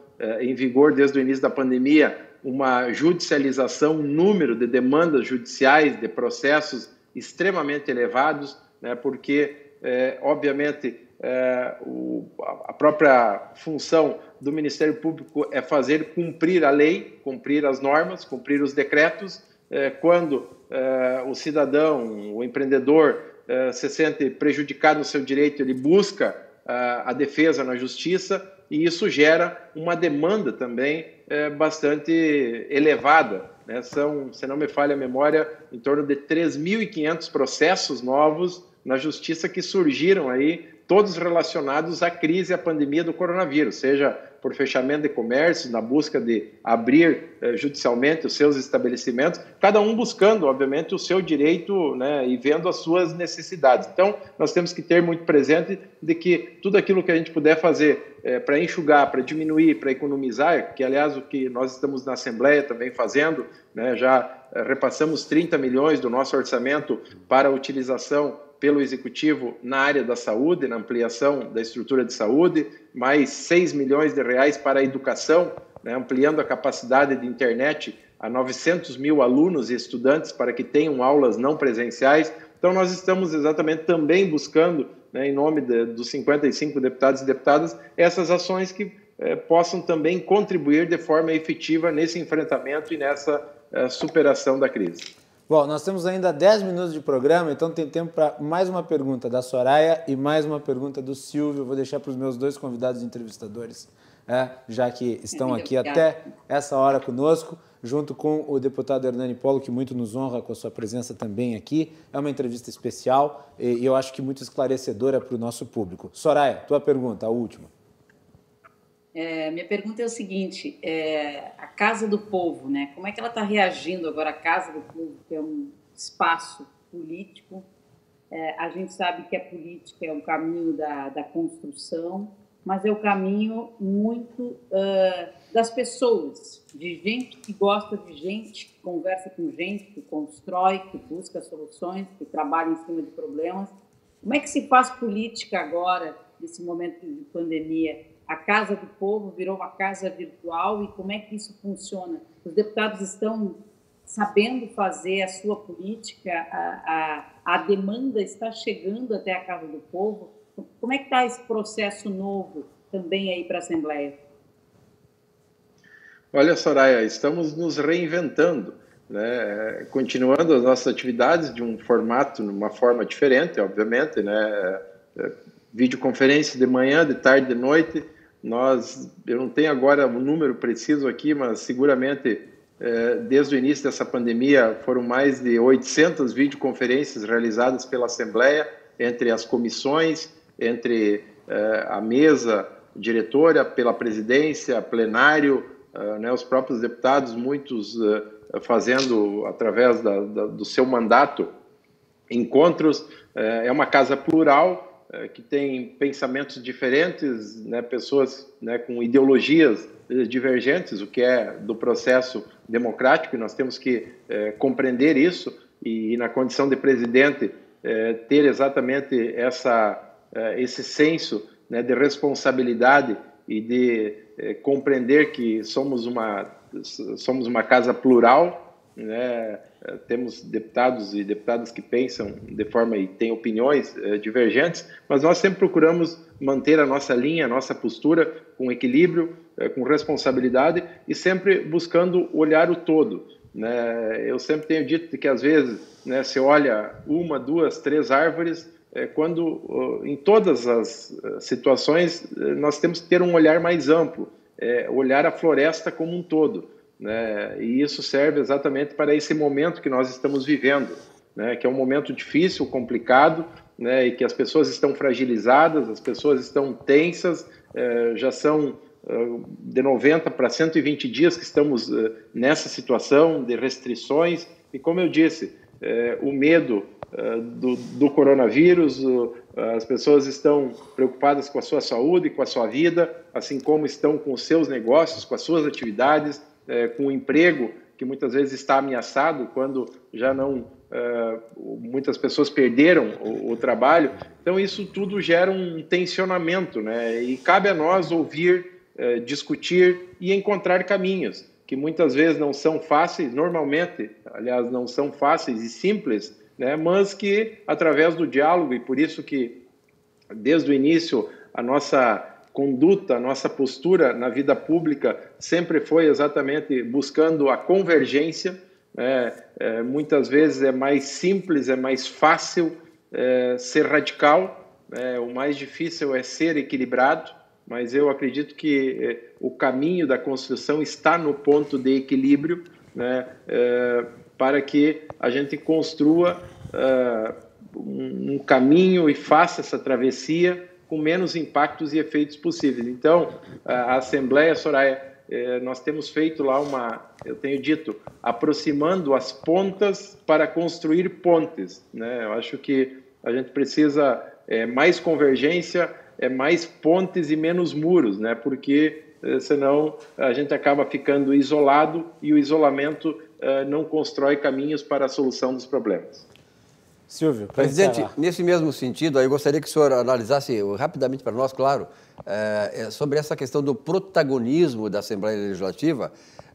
em vigor desde o início da pandemia, uma judicialização, um número de demandas judiciais, de processos extremamente elevados, né, porque, é, obviamente, é, o, a própria função do Ministério Público é fazer cumprir a lei, cumprir as normas, cumprir os decretos. É, quando o cidadão, o empreendedor, é, se sente prejudicado no seu direito, ele busca é, a defesa na justiça e isso gera uma demanda também é, bastante elevada. Né? São, se não me falha a memória, em torno de 3.500 processos novos na justiça que surgiram aí, todos relacionados à crise à pandemia do coronavírus, seja por fechamento de comércio, na busca de abrir eh, judicialmente os seus estabelecimentos, cada um buscando, obviamente, o seu direito né, e vendo as suas necessidades. Então, nós temos que ter muito presente de que tudo aquilo que a gente puder fazer eh, para enxugar, para diminuir, para economizar, que aliás o que nós estamos na Assembleia também fazendo, né, já eh, repassamos 30 milhões do nosso orçamento para a utilização pelo Executivo na área da saúde, na ampliação da estrutura de saúde, mais 6 milhões de reais para a educação, né, ampliando a capacidade de internet a 900 mil alunos e estudantes para que tenham aulas não presenciais. Então, nós estamos exatamente também buscando, né, em nome de, dos 55 deputados e deputadas, essas ações que eh, possam também contribuir de forma efetiva nesse enfrentamento e nessa eh, superação da crise. Bom, nós temos ainda 10 minutos de programa, então tem tempo para mais uma pergunta da Soraya e mais uma pergunta do Silvio. Vou deixar para os meus dois convidados entrevistadores, é, já que estão *laughs* aqui até essa hora conosco, junto com o deputado Hernani Polo, que muito nos honra com a sua presença também aqui. É uma entrevista especial e eu acho que muito esclarecedora para o nosso público. Soraya, tua pergunta, a última. É, minha pergunta é o seguinte: é, a Casa do Povo, né? Como é que ela está reagindo agora à Casa do Povo, que é um espaço político? É, a gente sabe que a política é o caminho da, da construção, mas é o caminho muito uh, das pessoas, de gente que gosta de gente, que conversa com gente, que constrói, que busca soluções, que trabalha em cima de problemas. Como é que se faz política agora, nesse momento de pandemia? A Casa do Povo virou uma casa virtual e como é que isso funciona? Os deputados estão sabendo fazer a sua política, a, a, a demanda está chegando até a Casa do Povo. Como é que está esse processo novo também aí para a Assembleia? Olha, Soraya, estamos nos reinventando, né? continuando as nossas atividades de um formato, numa forma diferente, obviamente, né? É, videoconferência de manhã, de tarde, de noite, nós, eu não tenho agora o um número preciso aqui, mas seguramente desde o início dessa pandemia, foram mais de 800 videoconferências realizadas pela Assembleia, entre as comissões, entre a mesa diretora, pela presidência, plenário, né, os próprios deputados, muitos fazendo, através da, da, do seu mandato, encontros. É uma casa plural, que tem pensamentos diferentes, né, pessoas né, com ideologias divergentes, o que é do processo democrático, e nós temos que é, compreender isso e, e, na condição de presidente, é, ter exatamente essa, é, esse senso né, de responsabilidade e de é, compreender que somos uma, somos uma casa plural, né, eh, temos deputados e deputadas que pensam de forma e têm opiniões eh, divergentes, mas nós sempre procuramos manter a nossa linha, a nossa postura com equilíbrio, eh, com responsabilidade e sempre buscando olhar o todo. Né? Eu sempre tenho dito que às vezes né, olha uma, duas, três árvores, quando em todas as situações nós temos que ter um olhar mais amplo, olhar a floresta como um todo. Né? E isso serve exatamente para esse momento que nós estamos vivendo, né? que é um momento difícil, complicado, né? e que as pessoas estão fragilizadas, as pessoas estão tensas, eh, já são eh, de 90 para 120 dias que estamos eh, nessa situação de restrições, e como eu disse, eh, o medo do, do, coronavírus, as pessoas estão preocupadas com a sua saúde, com a sua vida, assim como estão com os seus negócios, com as suas atividades, é, com o emprego que muitas vezes está ameaçado quando já não é, muitas pessoas perderam o, o, trabalho. Então isso tudo gera um tensionamento, né? E cabe a nós ouvir, é, discutir e encontrar caminhos que muitas vezes não são fáceis, normalmente, aliás, não são fáceis e simples, né? Mas que através do diálogo e por isso que desde o início a nossa conduta, nossa postura na vida pública sempre foi exatamente buscando a convergência. É, é, muitas vezes é mais simples, é mais fácil é, ser radical, é, o mais difícil é ser equilibrado, mas eu acredito que é, o caminho da construção está no ponto de equilíbrio, né, é, para que a gente construa um, um caminho e faça essa travessia com menos impactos e efeitos possíveis. Então, a Assembleia, Soraya, é, nós temos feito lá uma, eu tenho dito, aproximando as pontas para construir pontes. Né? Eu acho que a gente precisa é, mais convergência, é mais pontes e menos muros, né? porque é, senão a gente acaba ficando isolado e o isolamento é, não constrói caminhos para a solução dos problemas. Silvio, Presidente, encerrar. nesse mesmo sentido, eu gostaria que o senhor analisasse rapidamente para nós, claro, é, sobre essa questão do protagonismo da Assembleia Legislativa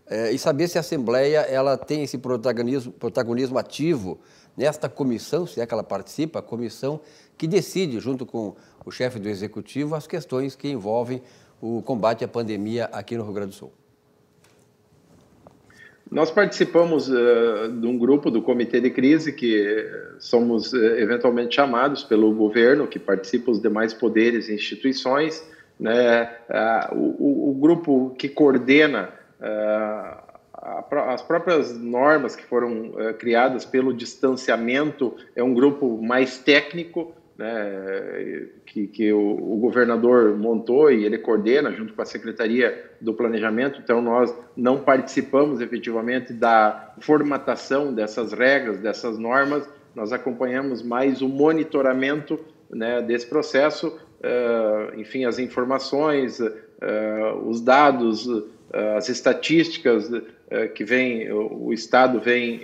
é, e saber se a Assembleia ela tem esse protagonismo, protagonismo ativo nesta comissão, se é que ela participa, a comissão que decide, junto com o chefe do Executivo, as questões que envolvem o combate à pandemia aqui no Rio Grande do Sul. Nós participamos uh, de um grupo do Comitê de Crise, que somos uh, eventualmente chamados pelo governo, que participa os demais poderes e instituições. Né? Uh, o, o, grupo que coordena a, as próprias normas que foram criadas pelo distanciamento é um grupo mais técnico, né, que, que o, o, governador montou e ele coordena junto com a Secretaria do Planejamento. Então, nós não participamos efetivamente da formatação dessas regras, dessas normas, nós acompanhamos mais o monitoramento né, desse processo, uh, enfim, as informações, uh, os dados, uh, as estatísticas que vem, o, o Estado vem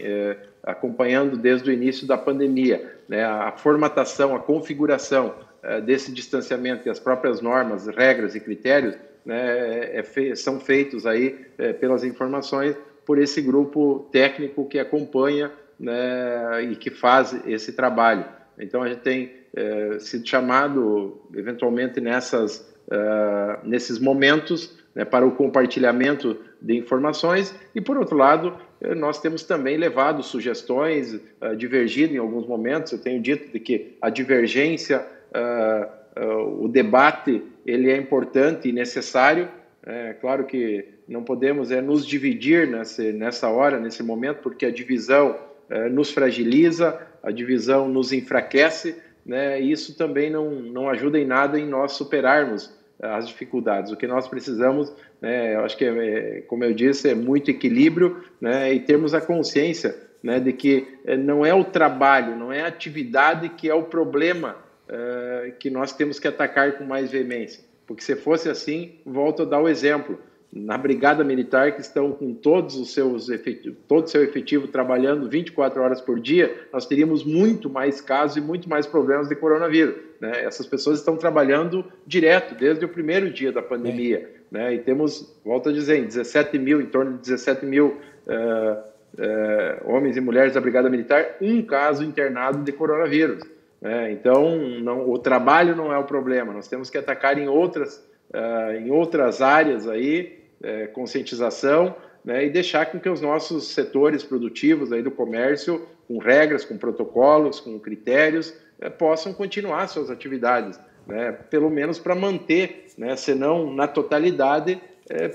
acompanhando desde o início da pandemia né, a formatação, a configuração uh, desse distanciamento e as próprias normas, regras e critérios né, é fe são feitos aí é, pelas informações por esse grupo técnico que acompanha né, e que faz esse trabalho. Então a gente tem é, sido chamado eventualmente nessas uh, nesses momentos né, para o compartilhamento de informações e por outro lado eh, nós temos também levado sugestões, uh, divergido em alguns momentos. Eu tenho dito de que a divergência, uh, uh, o debate, ele é importante e necessário, É claro que não podemos é, nos dividir nessa, nessa hora, nesse momento, porque a divisão é, nos fragiliza, a divisão nos enfraquece, né? E isso também não, não ajuda em nada em nós superarmos as dificuldades. O que nós precisamos, né, eu acho que, é, como eu disse, é muito equilíbrio né, e termos a consciência né, de que é, não é o trabalho, não é a atividade que é o problema é, que nós temos que atacar com mais veemência. Porque se fosse assim, volto a dar o exemplo. Na Brigada Militar, que estão com todos os seus efetivos, todo o seu efetivo trabalhando 24 horas por dia, nós teríamos muito mais casos e muito mais problemas de coronavírus. Né? Essas pessoas estão trabalhando direto, desde o primeiro dia da pandemia. Né? E temos, volto a dizer, 17 mil, em torno de 17 mil uh, uh, homens e mulheres da Brigada Militar, um caso internado de coronavírus. Né? Então, não, o trabalho não é o problema, nós temos que atacar em outras, uh, em outras áreas aí, uh, conscientização, né? e deixar com que os nossos setores produtivos aí do comércio, com regras, com protocolos, com critérios, uh, possam continuar suas atividades, né? pelo menos para manter, né? se não na totalidade,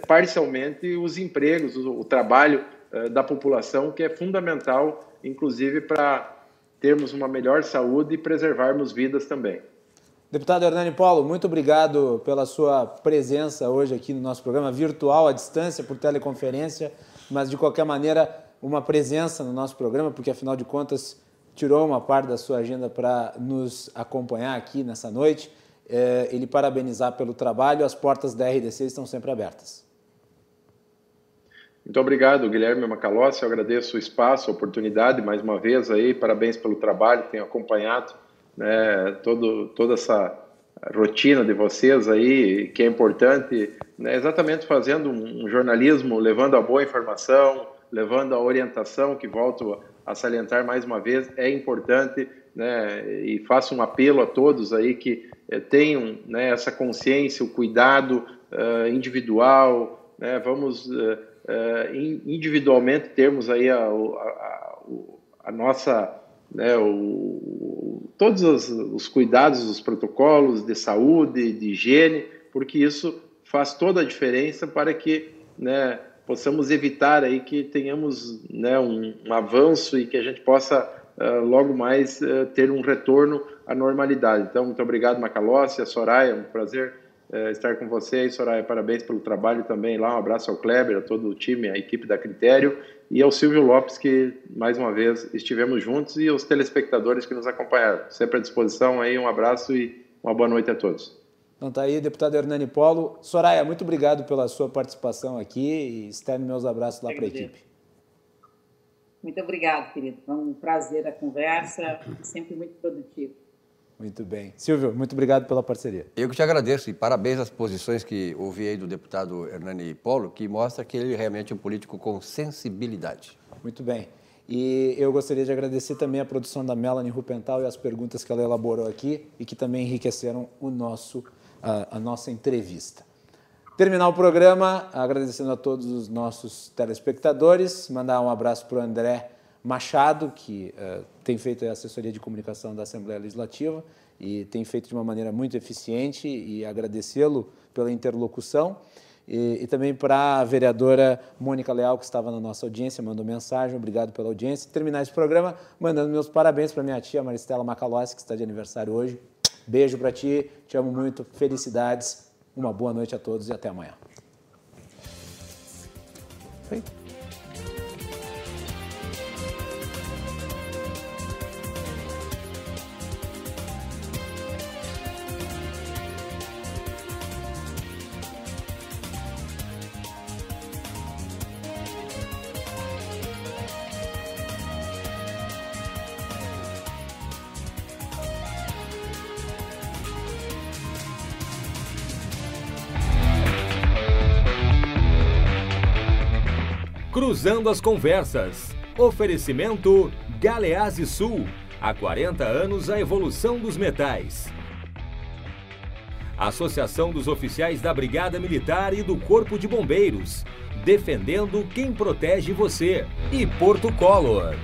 parcialmente os empregos, o, o trabalho da população, que é fundamental, inclusive para termos uma melhor saúde e preservarmos vidas também. Deputado Hernani Polo, muito obrigado pela sua presença hoje aqui no nosso programa virtual, à distância, por teleconferência, mas de qualquer maneira, uma presença no nosso programa, porque afinal de contas tirou uma parte da sua agenda para nos acompanhar aqui nessa noite. É, ele parabenizar pelo trabalho, as portas da RDC estão sempre abertas. Muito obrigado, Guilherme Macalossi. Eu agradeço o espaço, a oportunidade, mais uma vez aí. Parabéns pelo trabalho, tenho acompanhado né, todo, toda essa rotina de vocês aí, que é importante, né, exatamente fazendo um jornalismo, levando a boa informação, levando a orientação, que volto a salientar mais uma vez, é importante, né, e faço um apelo a todos aí que eh, tenham né, essa consciência, o cuidado uh, individual, né, vamos... Uh, uh, individualmente termos aí a, a, a nossa, né, o, todos os, os, cuidados, os protocolos de saúde, de higiene, porque isso faz toda a diferença para que né, possamos evitar aí que tenhamos né, um, um avanço e que a gente possa uh, logo mais uh, ter um retorno à normalidade. Então, muito obrigado, Macalossi, a Soraya, um prazer é, estar com vocês. Soraya, parabéns pelo trabalho também lá. Um abraço ao Kleber, a todo o time, a equipe da Critério e ao Silvio Lopes, que mais uma vez estivemos juntos, e aos telespectadores que nos acompanharam. Sempre à disposição aí, um abraço e uma boa noite a todos. Então tá aí, deputado Hernani Polo. Soraya, muito obrigado pela sua participação aqui e externo meus abraços lá para a equipe. Muito obrigado, querido. Foi um prazer a conversa, sempre muito produtivo. Muito bem. Silvio, muito obrigado pela parceria. Eu que te agradeço e parabéns às posições que ouvi aí do deputado Hernani Polo, que mostra que ele realmente é um político com sensibilidade. Muito bem. E eu gostaria de agradecer também a produção da Melanie Rupental e as perguntas que ela elaborou aqui e que também enriqueceram o nosso, a, a nossa entrevista. Terminar o programa agradecendo a todos os nossos telespectadores, mandar um abraço para o André Machado, que uh, tem feito a assessoria de comunicação da Assembleia Legislativa e tem feito de uma maneira muito eficiente e agradecê-lo pela interlocução. E, e também para a vereadora Mônica Leal, que estava na nossa audiência, mandou mensagem, obrigado pela audiência. Terminar esse programa mandando meus parabéns para minha tia Maristela Macalossi, que está de aniversário hoje. Beijo para ti, te amo muito, felicidades, uma boa noite a todos e até amanhã. Cruzando as Conversas. Oferecimento Galeazzi Sul. Há 40 anos a evolução dos metais. Associação dos Oficiais da Brigada Militar e do Corpo de Bombeiros. Defendendo quem protege você. E Porto Color.